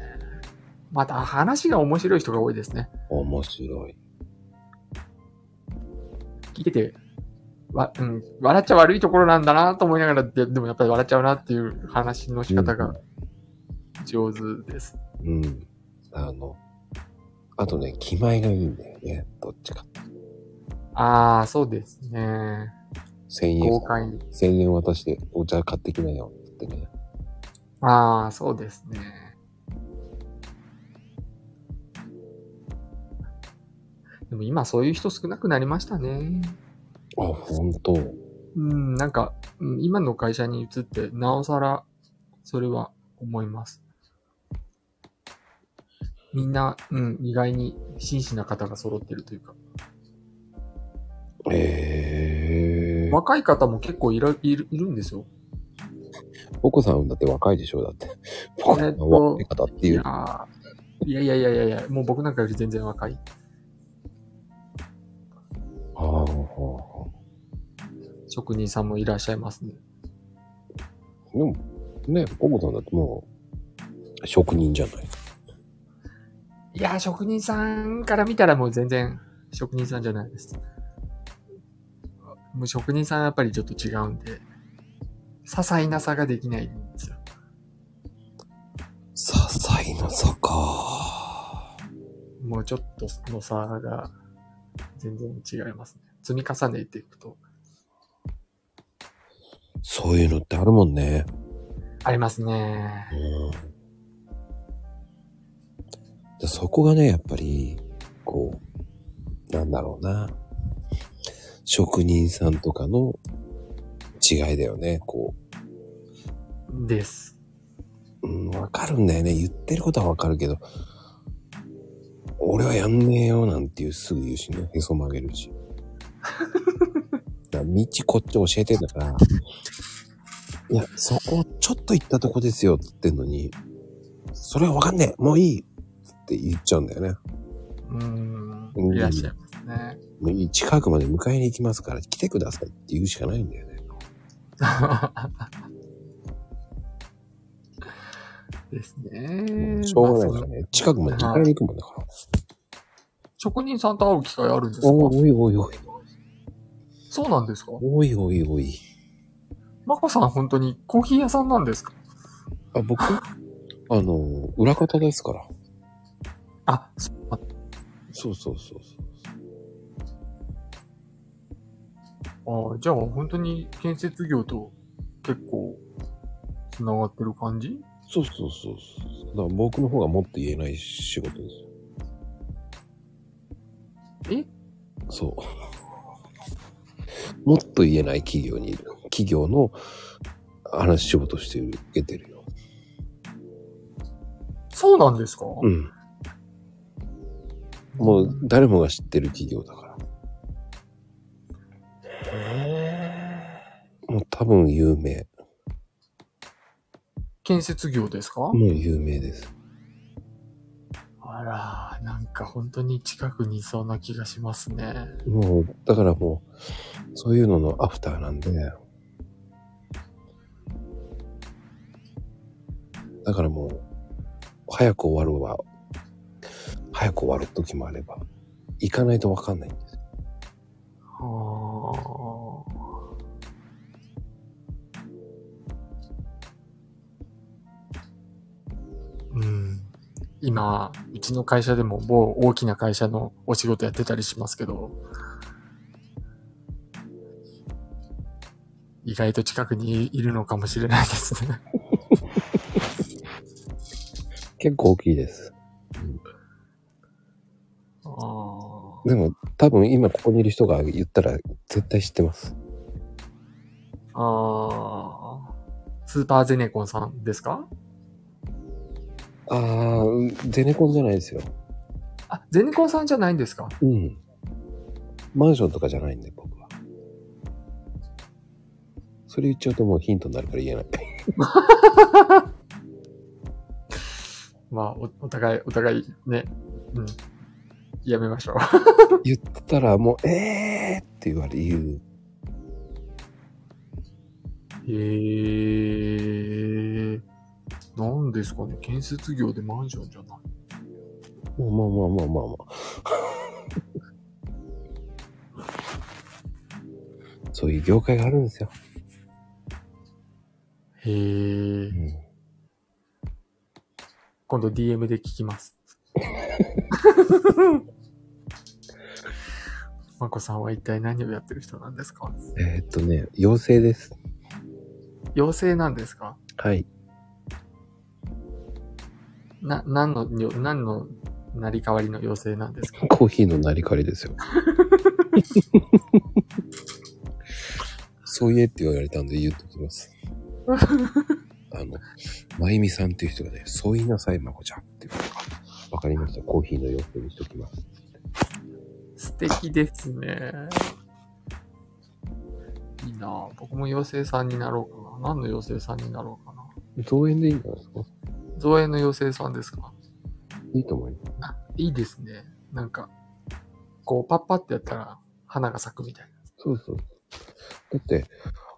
また話が面白い人が多いですね。面白い。聞いてて、わ、うん、笑っちゃ悪いところなんだなと思いながらで、でもやっぱり笑っちゃうなっていう話の仕方が上手です。うん。あの、あとね、気前がいいんだよね。どっちか。ああ、そうですね。1000円豪、快に。1000円渡してお茶買ってきなよってね。ああ、そうですね。でも今そういう人少なくなりましたね。あ、ほんと。うん、なんか、うん今の会社に移って、なおさら、それは思います。みんな、うん、意外に真摯な方が揃ってるというか。ええー。若い方も結構いる、いる、いるんですよ。ポコさんだって若いでしょだって。ポコさんの若い方っていう。ーいやいやいやいやいや、もう僕なんかより全然若い。は職人さんもいらっしゃいますね。あ。でも、ね、ポコさんだってもう、職人じゃない？いやー、職人さんから見たらもう全然職人さんじゃないです。もう職人さんはやっぱりちょっと違うんで、些細な差ができないんですよ。些細な差か。もうちょっとの差が全然違いますね。積み重ねていくと。そういうのってあるもんね。ありますねう。ん。でそこがね、やっぱり、こう、なんだろうな。職人さんとかの違いだよね。こです。う、うん、わかるんだよね。言ってることはわかるけど、俺はやんねえよなんていうすぐ言うしね。へそ曲げるし。*laughs* 道こっち教えてんだから、いや、そこちょっと行ったとこですよって言ってんのに、それはわかんねえもういいって言っちゃうんだよね。うーんう。んいらっしゃいますね。近くまで迎えに行きますから来てくださいって言うしかないんだよね。*laughs* ですね。しょうがないからね。近くまで迎えに行くもんだから。職人さんと会う機会あるんですか？おいおいおい。そうなんですか？おいおいおい。マコさん本当にコーヒー屋さんなんですか？あ、僕？あの、裏方ですから。あ、そうそうそうそうそう。ああ、じゃあ本当に建設業と結構繋がってる感じ？そうそうそうそう。だから僕の方がもっと言えない仕事ですよ。え？そう。もっと言えない企業にいる。企業の話仕事してる、受けてるよ。そうなんですか？うん。もう誰もが知ってる企業だから。へえ。もう多分有名。建設業ですか？もう有名です。あら、なんか本当に近くにいそうな気がしますね。もう、だからもう、そういうののアフターなんで、だからもう、早く終わるは、早く終わる時もあれば、行かないとわかんないんですよ。はあ。今、うちの会社でも某大きな会社のお仕事やってたりしますけど、意外と近くにいるのかもしれないですね。*laughs* 結構大きいです。ああ。でも、多分今ここにいる人が言ったら絶対知ってます。ああ。スーパーゼネコンさんですか？あー、ゼネコンじゃないですよ。あ、ゼネコンさんじゃないんですか？うん。マンションとかじゃないんで、僕は。それ言っちゃうともうヒントになるから言えない。*laughs* まあ、おお互い、お互いね、うん。やめましょう。*laughs* 言ったらもう、えーって言われ言う。へえ。なんですかね建設業でマンションじゃない。まあまあまあまあまあまあ。*laughs* そういう業界があるんですよ。へえう。ん、今度 DM で聞きます。*laughs* まこさんは一体何をやってる人なんですか？えーっとね、妖精です。妖精なんですか？はい。な、何のよ、何の成り代わりの妖精なんですか？コーヒーのなりかりですよ。そう言えって言われたんで言っときます。あの、まゆみさんっていう人がね、そう言いなさい、まこちゃんっていうのが、わかりました？コーヒーの妖精にしときます。素敵ですね。いいなぁ僕も妖精さんになろうかな。何の妖精さんになろうかな。造園でいいんじゃないですか？造園の妖精さんですか？いいと思います。あ、いいですね。なんか、こう、パッパってやったら、花が咲くみたいな。そうそう。だって、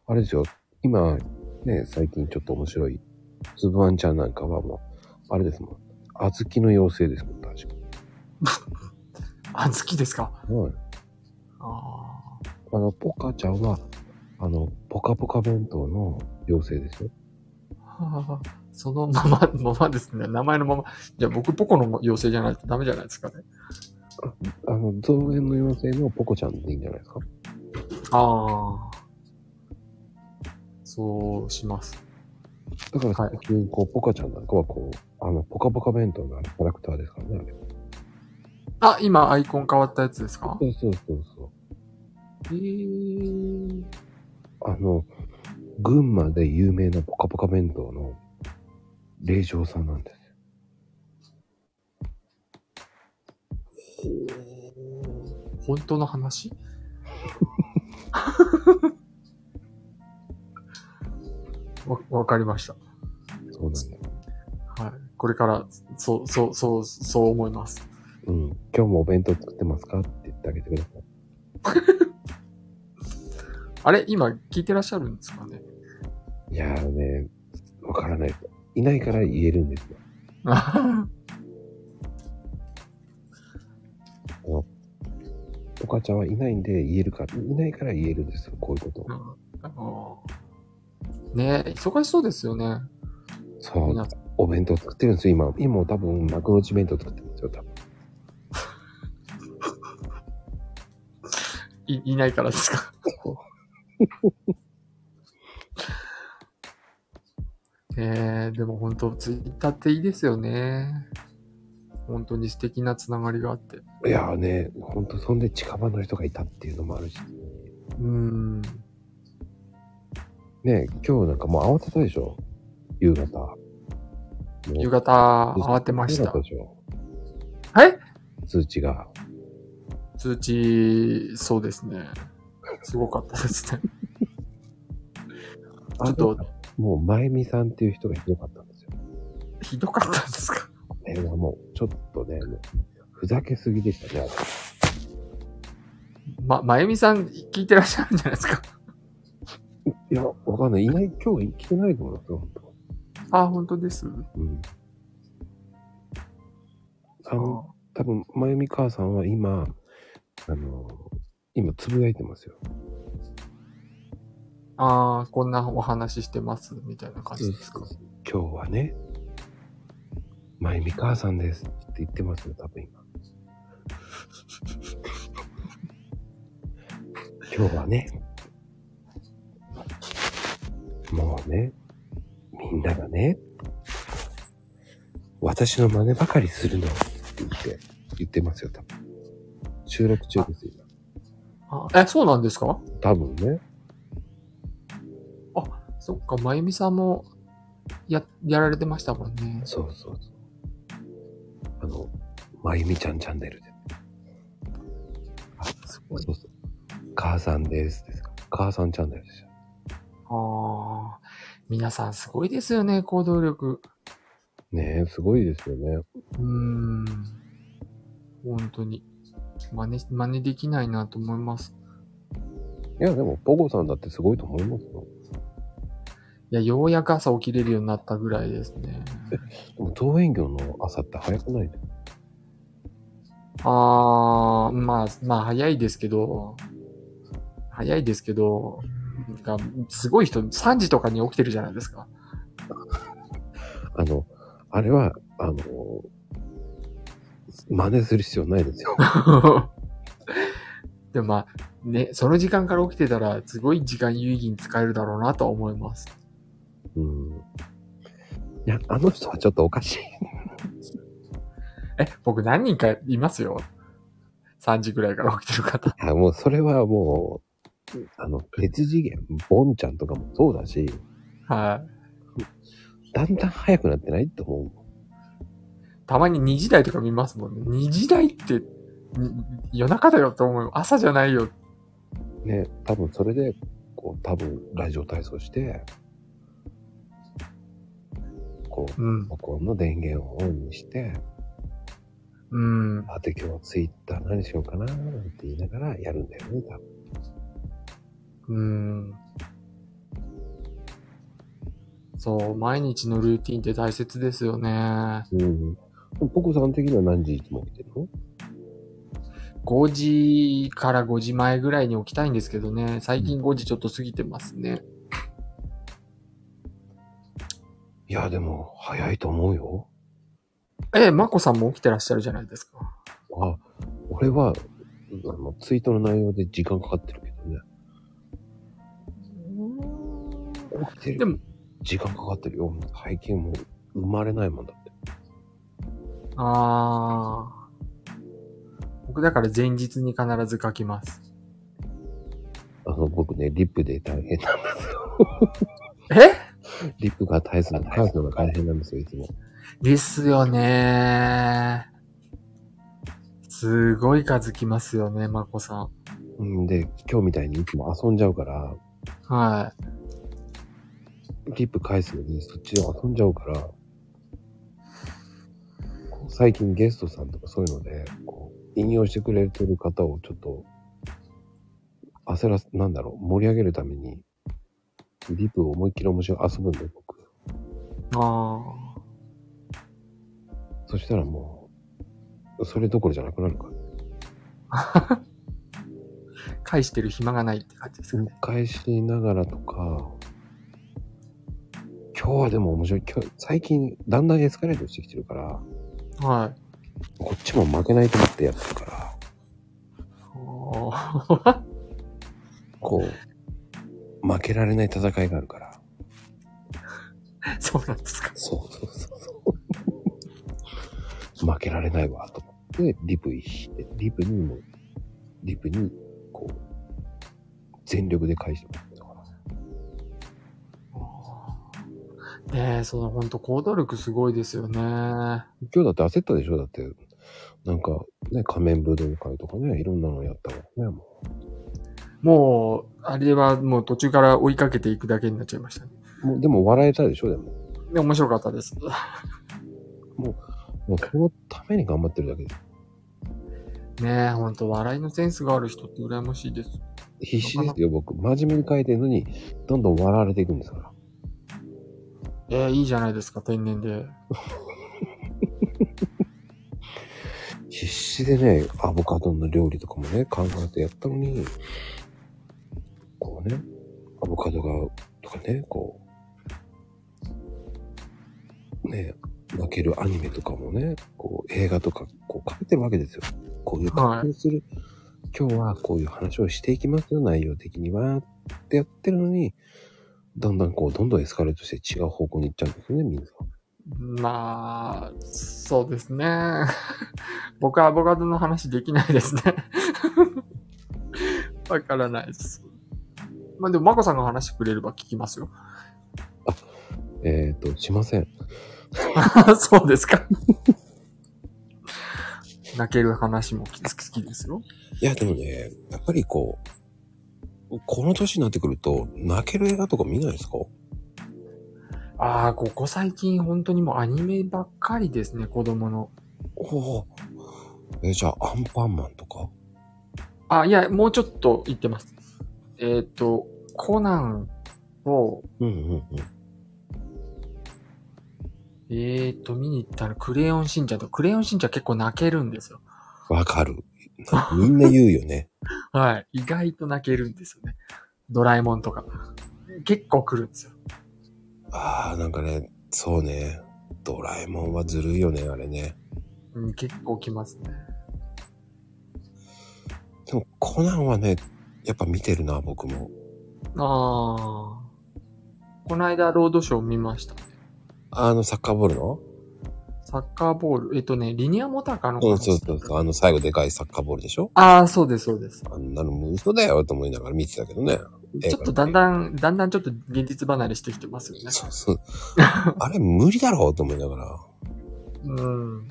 あれですよ、今、ね、最近ちょっと面白い、つぶあんちゃんなんかはもう、あれですもん。小豆の妖精ですもん、確かあ、*laughs* 好きですか？に。はい。ああの、ポカちゃんは、あの、ポカポカ弁当の妖精ですよ。あ。はあそのまま、ままですね。名前のまま。じゃあ僕、ポコの妖精じゃないとダメじゃないですかね。あの、造園の妖精のポコちゃんでいいんじゃないですか？ああ。そうします。だからはい最近、こう、ポカちゃんなんかはこう、あの、ポカポカ弁当のキャラクターですからね、あれ。あ、今アイコン変わったやつですか？そうそうそうそう。えー、あの、群馬で有名なポカポカ弁当の霊場さんなんですよ。本当の話？*laughs* わ、わかりました。そうなんです。はい。これから、そう、そう、そう、そう思います。うん。今日もお弁当作ってますか？って言ってあげてください。*laughs* あれ？今聞いてらっしゃるんですかね？いやーね、わからない。いないから言えるんですよ。*laughs* お母ちゃんはいないんで言えるから、いないから言えるんですよ、こういうこと。あのねえ、忙しそうですよね。そう。お弁当作ってるんですよ、今。今も多分、幕の内弁当作ってるんですよ、多分。*laughs* い、いないからですか？えー、でも本当ツイッターっていいですよね。本当に素敵なつながりがあって。いやーね、ほんと、そんで近場の人がいたっていうのもあるし。うーん。ね今日なんかもう慌てたでしょ？夕方。夕方、慌てましたはい通知が。通知、そうですね。すごかったですね。*laughs* ちょっと、もう、まゆみさんっていう人がひどかったんですよ。ひどかったんですか？これはもう、ちょっとね、もうふざけすぎでしたね。ま、まゆみさん聞いてらっしゃるんじゃないですか？いや、わかんない。いない、今日来てないと思いますよ、本当。あ、本当です。うん。あの、多分、まゆみ母さんは今、あの、今、つぶやいてますよ。ああ、こんなお話してます、みたいな感じですか？今日はね、まゆみ母さんですって言ってますよ、多分今。今日はね、もうね、みんながね、私の真似ばかりするのって言って、言ってますよ、多分。収録中ですよ、あえ、そうなんですか？多分ね。そっか、まゆみさんも、や、やられてましたもんね。そうそうそう。あの、まゆみちゃんチャンネルで。あ、すごい。そうそう。母さんです。ですか。母さんチャンネルですよ。ああ、皆さんすごいですよね、行動力。ねえ、すごいですよね。うーん。本当に。真似、真似できないなと思います。いや、でも、ポゴさんだってすごいと思いますよ。いや、ようやく朝起きれるようになったぐらいですね。*laughs* でも、桃園業の朝って早くない？のああ、まあ、まあ、早いですけど、早いですけど、なんかすごい人、3時とかに起きてるじゃないですか。*laughs* あの、あれは、あの、真似する必要ないですよ。*laughs* でもまあ、ね、その時間から起きてたら、すごい時間有意義に使えるだろうなとは思います。うん。いや、あの人はちょっとおかしい。*laughs* え、僕何人かいますよ。3時ぐらいから起きてる方。いや、もう、それはもう、あの、別次元、ボンちゃんとかもそうだし、はい。だんだん早くなってないって思う。たまに2時台とか見ますもんね。2時台って、に夜中だよと思う。朝じゃないよ。ね、多分それで、こう、多分ラジオ体操して、こう、うん。録音の電源をオンにして、うん。さて今日はツイッター何しようかななんて言いながらやるんだよね、多分。うん。そう、毎日のルーティンって大切ですよね。うん。ポコさん的には何時いつも起きてるの？5時から5時前ぐらいに起きたいんですけどね。最近5時ちょっと過ぎてますね。いや、でも、早いと思うよ。ええ、まこさんも起きてらっしゃるじゃないですか。あ、俺は、あの、ツイートの内容で時間かかってるけどね。起きてる。でも、時間かかってるよ。最近もう生まれないもんだって。あー。僕だから前日に必ず書きます。あの、僕ね、リップで大変なんですよ。え？リップが大変、返すのが大変なんですよ、いつも。ですよねすごい数来ますよね、まこさん。うんで、今日みたいにいつも遊んじゃうから、はリップ返すのにそっちで遊んじゃうから、最近ゲストさんとかそういうので、こう、引用してくれてる方をちょっと、焦らす、なんだろう、盛り上げるために、リップを思いっきり面白い遊ぶんだよ、僕。い。あそしたらもう、それどころじゃなくなるから。あ。*laughs* 返してる暇がないって感じですかね。返しながらとか、今日はでも面白い。今日、最近だんだんエスカレートしてきてるから、はい。こっちも負けないと思ってやってるから、*laughs* こう、負けられない戦いがあるから。そうなんですか。そうそうそうそう。負けられないわ、と思って、リプして、リプにも、リプに、こう、全力で返してもらったから。ねえ、その本当行動力すごいですよね。今日だって焦ったでしょ？だって、なんか、ね、仮面武道会とかね、いろんなのやったからね、ももう、あれはもう途中から追いかけていくだけになっちゃいましたね。う。もうでも笑えたでしょでも。で、面白かったです。もうそのために頑張ってるだけで。ねえ、ほんと笑いのセンスがある人って羨ましいです。必死ですよ、僕。真面目に書いてるのに、どんどん笑われていくんですから。ええいいじゃないですか、天然で。*laughs* 必死でね、アボカドの料理とかもね、考えてやったのに、ね、アボカドが、とかね、こう、ね、泣けるアニメとかもね、こう、映画とか、こう書いてるわけですよ。こういうはい感じする、今日はこういう話をしていきますよ、内容的には、ってやってるのに、だんだんこう、どんどんエスカレートして違う方向に行っちゃうんですよね、みんな。まあ、そうですね。*laughs* 僕はアボカドの話できないですね。わからないです。まあでも、マコさんが話してくれれば聞きますよ。えっ、と、しません。*laughs* そうですか。泣ける話も好きですよ。いや、でもね、やっぱりこう、この年になってくると、泣ける映画とか見ないですか？ああ、ここ最近本当にもうアニメばっかりですね、子供の。おお。え、じゃあ、アンパンマンとか？あ、いや、もうちょっと言ってます。えっ、と、コナンを、うんうんうん。えーと、見に行ったらクレヨンしんちゃんと、クレヨンしんちゃん結構泣けるんですよ。わかる。なみんな言うよね。*laughs* はい。意外と泣けるんですよね。ドラえもんとか。結構来るんですよ。ああ、なんかね、そうね。ドラえもんはずるいよね、あれね。うん、結構来ますね。でも、コナンはね、やっぱ見てるな、僕も。あー。この間、ロードショー見ました。あの、サッカーボールの？サッカーボール。えっとね、リニアモーターカーのうん、話そうそうそう。あの、最後でかいサッカーボールでしょ？あー、そうです、そうです。あんなのもう嘘だよと思いながら見てたけどね。ちょっとだんだん、だんだんちょっと現実離れしてきてますよね。そうそう。*laughs* あれ無理だろうと思いながら。うん。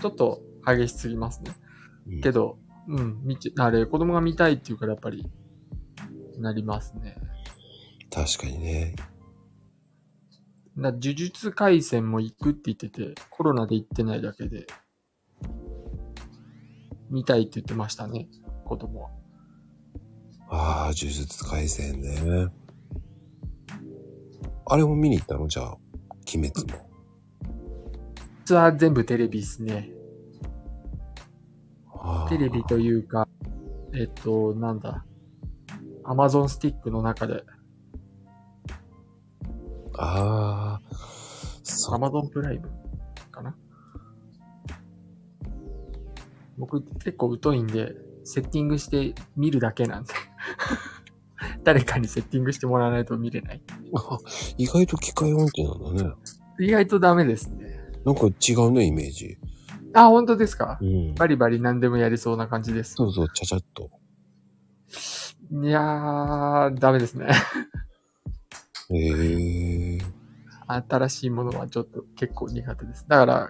ちょっと激しすぎますね。うんけど、うん、見て、あれ、子供が見たいって言うからやっぱり、なりますね。確かにね。な呪術回戦も行くって言ってて、コロナで行ってないだけで、見たいって言ってましたね、子供は。ああ、呪術廻戦ね。あれも見に行ったの？じゃあ、鬼滅も。実は全部テレビですね。テレビというか、えっと、なんだ、アマゾンスティックの中で、ああ、そう。アマゾンプライムかな僕結構疎いんで、セッティングして見るだけなんで。*laughs* 誰かにセッティングしてもらわないと見れない。あ意外と機械音痴なんだね。意外とダメですね。なんか違うね、イメージ。あ、本当ですか？うん。バリバリ何でもやりそうな感じです。そうそう、ちゃちゃっと。いやー、ダメですね。へえ。新しいものはちょっと結構苦手です。だから、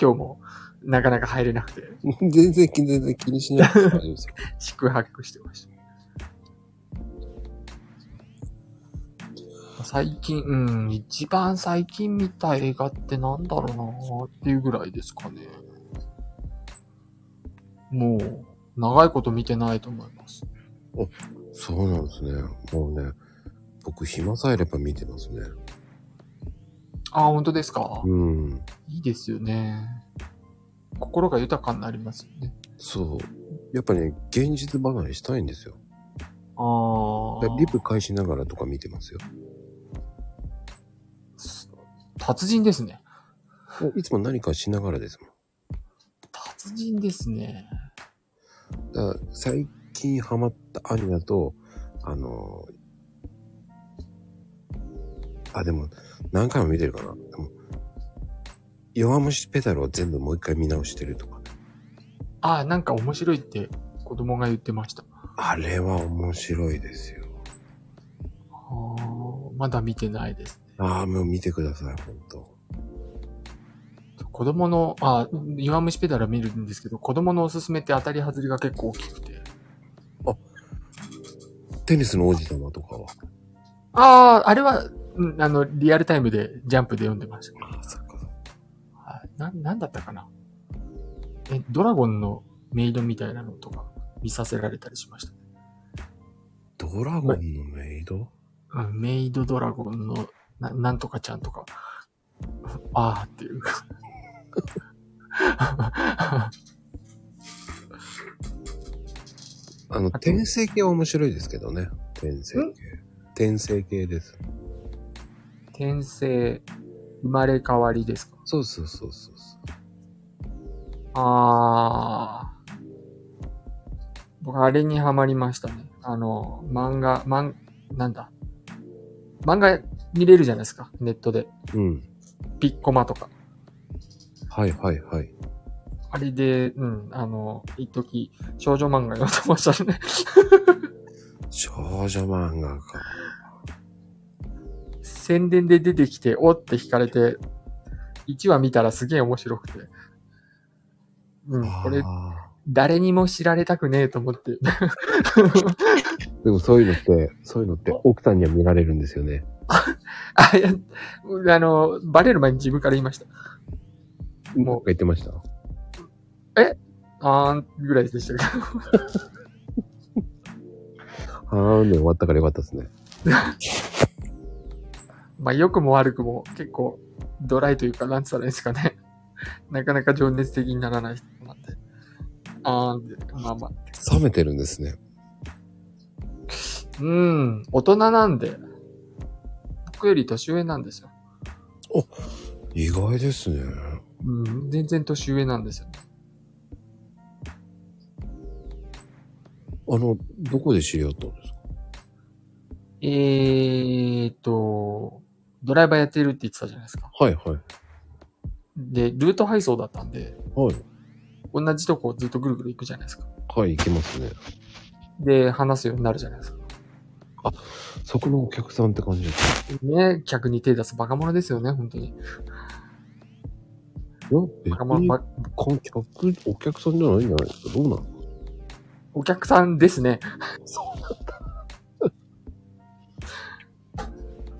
今日もなかなか入れなくて、*laughs* 全然気、全然気にしない。*laughs* 宿泊してました。最近、うん、一番最近見た映画ってなんだろうなっていうぐらいですかね。もう、長いこと見てないと思います。そうなんですね。もうね、僕暇さえあれば見てますね。あ、本当ですか、うん。いいですよね。心が豊かになりますよね。そう。やっぱね、現実離れしたいんですよ。ああ。リプ返しながらとか見てますよ。達人ですね。いつも何かしながらですもん。達人ですね。だから最近ハマったアニメだと、あのあ、でも、何回も見てるかな。でも、弱虫ペダルを全部もう一回見直してるとか。ああ、なんか面白いって子供が言ってました。あれは面白いですよ。まだ見てないですね。ああ、もう見てください、ほんと。子供の、あ、弱虫ペダルは見るんですけど、子供のおすすめって当たり外れが結構大きくて。テニスの王子様とかは？ああ、あれは、うんあの、リアルタイムでジャンプで読んでました。ああ、そっか。はい。な、なんだったかな？え、ドラゴンのメイドみたいなのとか見させられたりしました。ドラゴンのメイド？うん、メイドドラゴンの、な、なんとかちゃんとか、*laughs* あーっていう。*laughs* あの、と転生系は面白いですけどね。転生系。転生系です。転生、生まれ変わりですか？そうそうそうそうそう。あー。僕、あれにハマりましたね。あの、漫画、漫、なんだ？漫画見れるじゃないですか、ネットで。うん。ピッコマとか。はいはいはい。あれで、うん、あの、一時少女漫画読んでましたね。少女漫画か。宣伝で出てきて、おって惹かれて、1話見たらすげえ面白くて。うん、これ、あ誰にも知られたくねえと思って。ー *laughs* でもそういうのって、そういうのって奥さんには見られるんですよね。*laughs* あ、いや、あの、バレる前に自分から言いました。もう言ってました？あーんぐらいでしたけど。*laughs* あーんで終わったからよかったですね。*laughs* まあ、良くも悪くも結構ドライというか、なんつったらいいんですかね。なかなか情熱的にならない人なんで。あーんで、まあまあ。冷めてるんですね。うん、大人なんで、僕より年上なんですよ。意外ですね。うん、全然年上なんですよ。あの、どこで知り合ったんですか？えーと、ドライバーやってるって言ってたじゃないですか。はいはい。で、ルート配送だったんで、はい。同じとこずっとぐるぐる行くじゃないですか。はい、行けますね。で、話すようになるじゃないですか。そこのお客さんって感じですね、客に手出すバカ者ですよね、本当に。いや、別バカ者、に客、お客さんじゃないんじゃないですか？どうなのお客さんですね。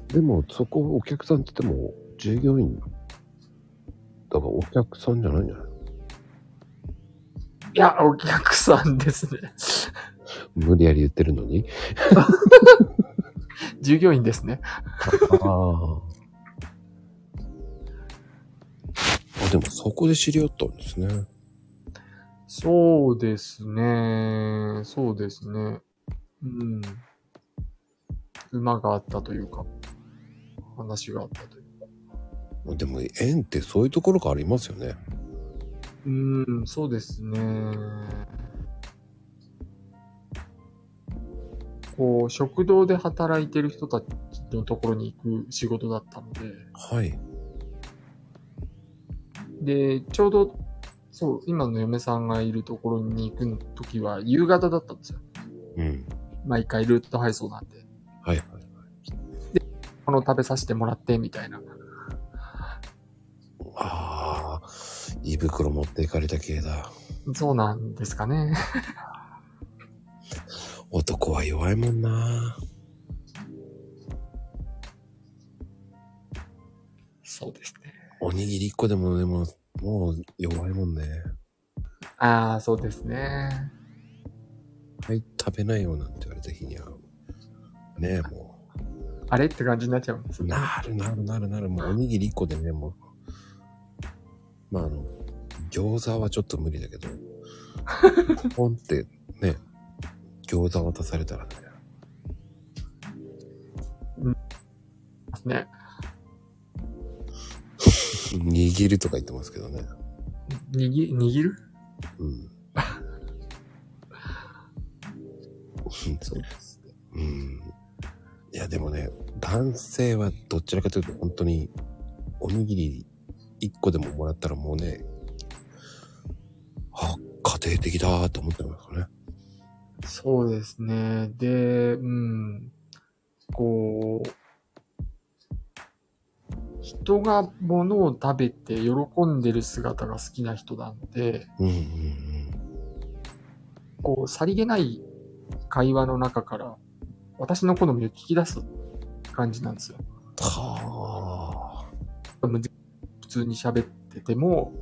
でも、そこお客さんって言っても、従業員。だからお客さんじゃないんじゃない？いや、お客さんですね。無理やり言ってるのに。*laughs* 従業員ですね。ああ。あ、でもそこで知り合ったんですね。そうですね。そうですね。うん。馬があったというか、話があったというか。でも縁ってそういうところがありますよね。うん、そうですね。こう、食堂で働いてる人たちのところに行く仕事だったので、はい。で、ちょうど、そう、今の嫁さんがいるところに行くときは夕方だったんですよ。うん。毎回ルート配送なんで。はいはい。この食べさせてもらって、みたいな。ああ、胃袋持っていかれた系だ。そうなんですかね。*laughs* 男は弱いもんな。そうですね。おにぎり1個でもでも、もう弱いもんね。ああ、そうですね。はい、食べないよなんて言われた日には、ねえ、もあれ？って感じになっちゃうんですね。なるなるなるなる。もうおにぎり1個でね、もう。まああの、餃子はちょっと無理だけど、*laughs* ポンってね、餃子渡されたらね、ね。握るとか言ってますけどね。握、握る？うん。*laughs* そうです。うん。いや、でもね、男性はどちらかというと本当に、おにぎり1個でももらったらもうね、あ、家庭的だーと思ってますよね。そうですね。で、うん。こう、人が物を食べて喜んでる姿が好きな人なので、うんうんこう、さりげない会話の中から、私の好みを聞き出す感じなんですよ。は普通に喋ってても、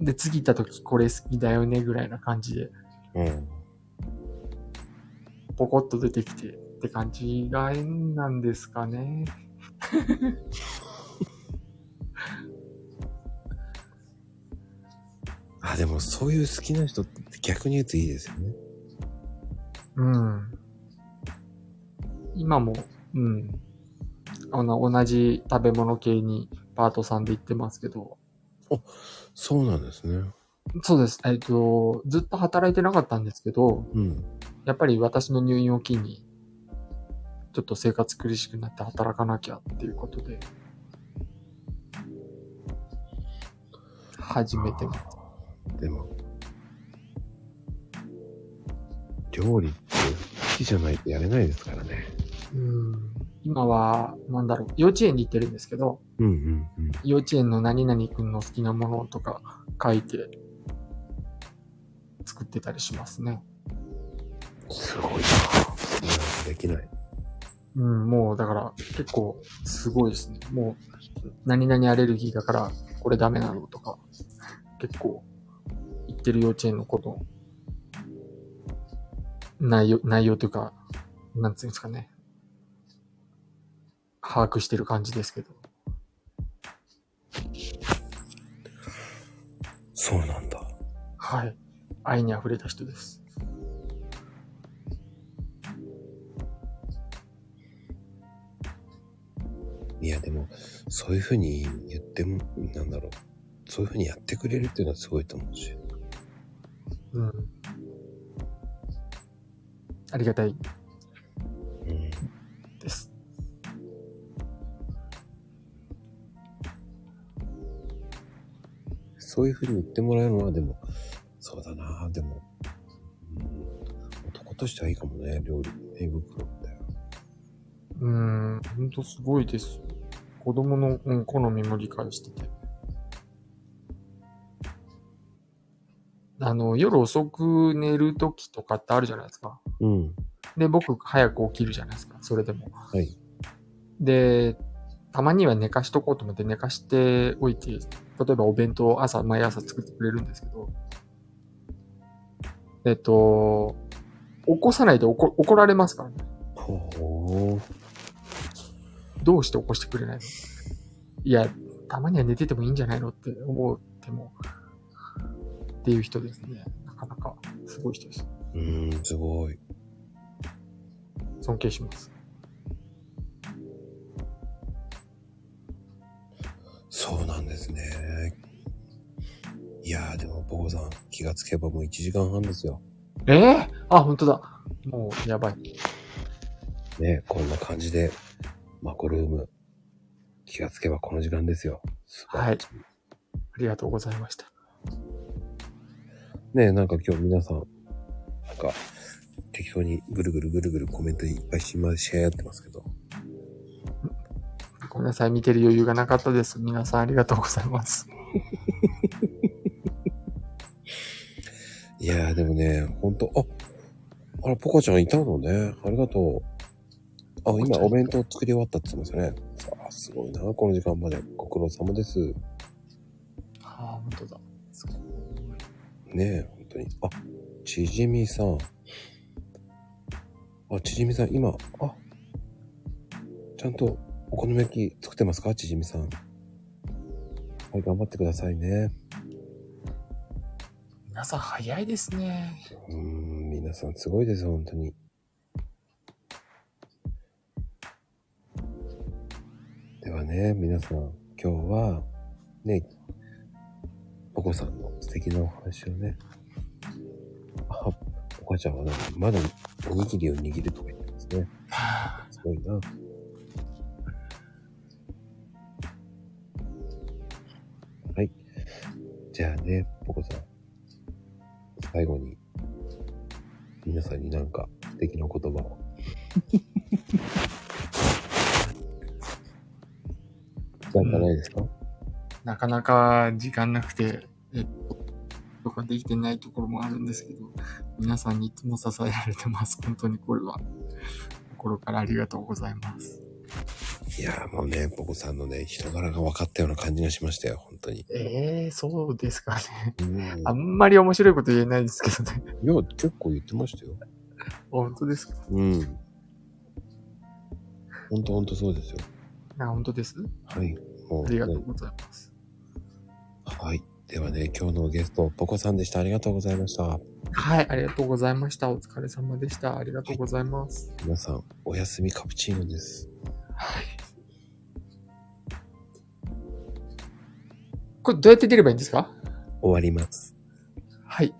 で、次行った時これ好きだよねぐらいな感じで、あ。うん。ポコッと出てきてって感じが縁なんですかね。*laughs* あ、でもそういう好きな人って逆に言うといいですよね。うん。今も、うん。あの、同じ食べ物系にパートさんで行ってますけど、そうなんですね。そうです。えっ、と、ずっと働いてなかったんですけど、うん。やっぱり私の入院を機に、ちょっと生活苦しくなって働かなきゃっていうことで、始めてます。でも、料理って好きじゃないとやれないですからね。うん。今は、なんだろう、幼稚園に行ってるんですけど、うんうんうん。幼稚園の何々くんの好きなものとか書いて作ってたりしますね。すごいなできない。うん、もうだから結構すごいですね。もう何々アレルギーだからこれダメなのとか結構言ってる幼稚園のこと内容、内容というか、なんつうんですかね。把握してる感じですけど。そうなんだ。はい。愛に溢れた人です。いや、でも、そういうふうに言っても、なんだろう。そういうふうにやってくれるっていうのはすごいと思うし。うん。ありがたいうん。です。そういうふうに言ってもらえるのは、でも、そうだなでも、うん、男としてはいいかもね、料理、胃袋って。うーん、ほんとすごいです。子供の、うん、好みも理解してて。あの、夜遅く寝るときとかってあるじゃないですか。うん。で、僕早く起きるじゃないですか。それでも。はい。で、たまには寝かしとこうと思って寝かしておいて、例えばお弁当を朝、毎朝作ってくれるんですけど、えっと、起こさないと怒怒られますからね。ほどうして起こしてくれないの？いや、たまには寝ててもいいんじゃないのって思っても、っていう人ですね。なかなかすごい人です。う。うん、すごい。尊敬します。いやー、でも、ボコさん、気がつけばもう1時間半ですよ。ええあ、本当だ。もう、やばい。ね、こんな感じで、マコルーム、気がつけばこの時間ですよ。素晴らしはいありがとうございました。ねなんか今日皆さん、なんか、適当にぐるぐるぐるぐるコメントいっぱいしま、シェアやってますけど。ごめんなさい。見てる余裕がなかったです。皆さんありがとうございます。*laughs* いやーでもね、ほんと、あ、あら、ポカちゃんいたのね。ありがとう。あ、今お弁当作り終わったって言ってますね。さあ、すごいな、この時間まで。ご苦労様です。ああ、本当だ。すごいねえ、本当に。あ、ちじみさん。あ、ちじみさん、今、あ、ちゃんとお好み焼き作ってますか？ちじみさん。はい、頑張ってくださいね。皆さん早いですね。うん、皆さんすごいです、本当に。ではね、皆さん、今日は、ね、ポコさんの素敵なお話をね、あ、お母ちゃんはなんかまだおにぎりを握るとか言ってますね。すごいな。はい。じゃあね、ポコさん。最後に、皆さんになんか素敵な言葉を。なんかないですか、なかなか時間なくて、えっと、とかできてないところもあるんですけど、皆さんにいつも支えられてます。本当にこれは、心からありがとうございます。いやーもうね、ポコさんのね、人柄が分かったような感じがしましたよ、本当に。ええー、そうですかね。うんあんまり面白いこと言えないですけどね。いや、結構言ってましたよ。本当ですか？うん。本当本当そうですよ。あ本当です？はい。もう、ありがとうねございます。はい。ではね、今日のゲスト、ポコさんでした。ありがとうございました。はい、ありがとうございました。お疲れ様でした。ありがとうございます。皆さん、おやすみカプチーノです。これどうやって出ればいいんですか？終わります。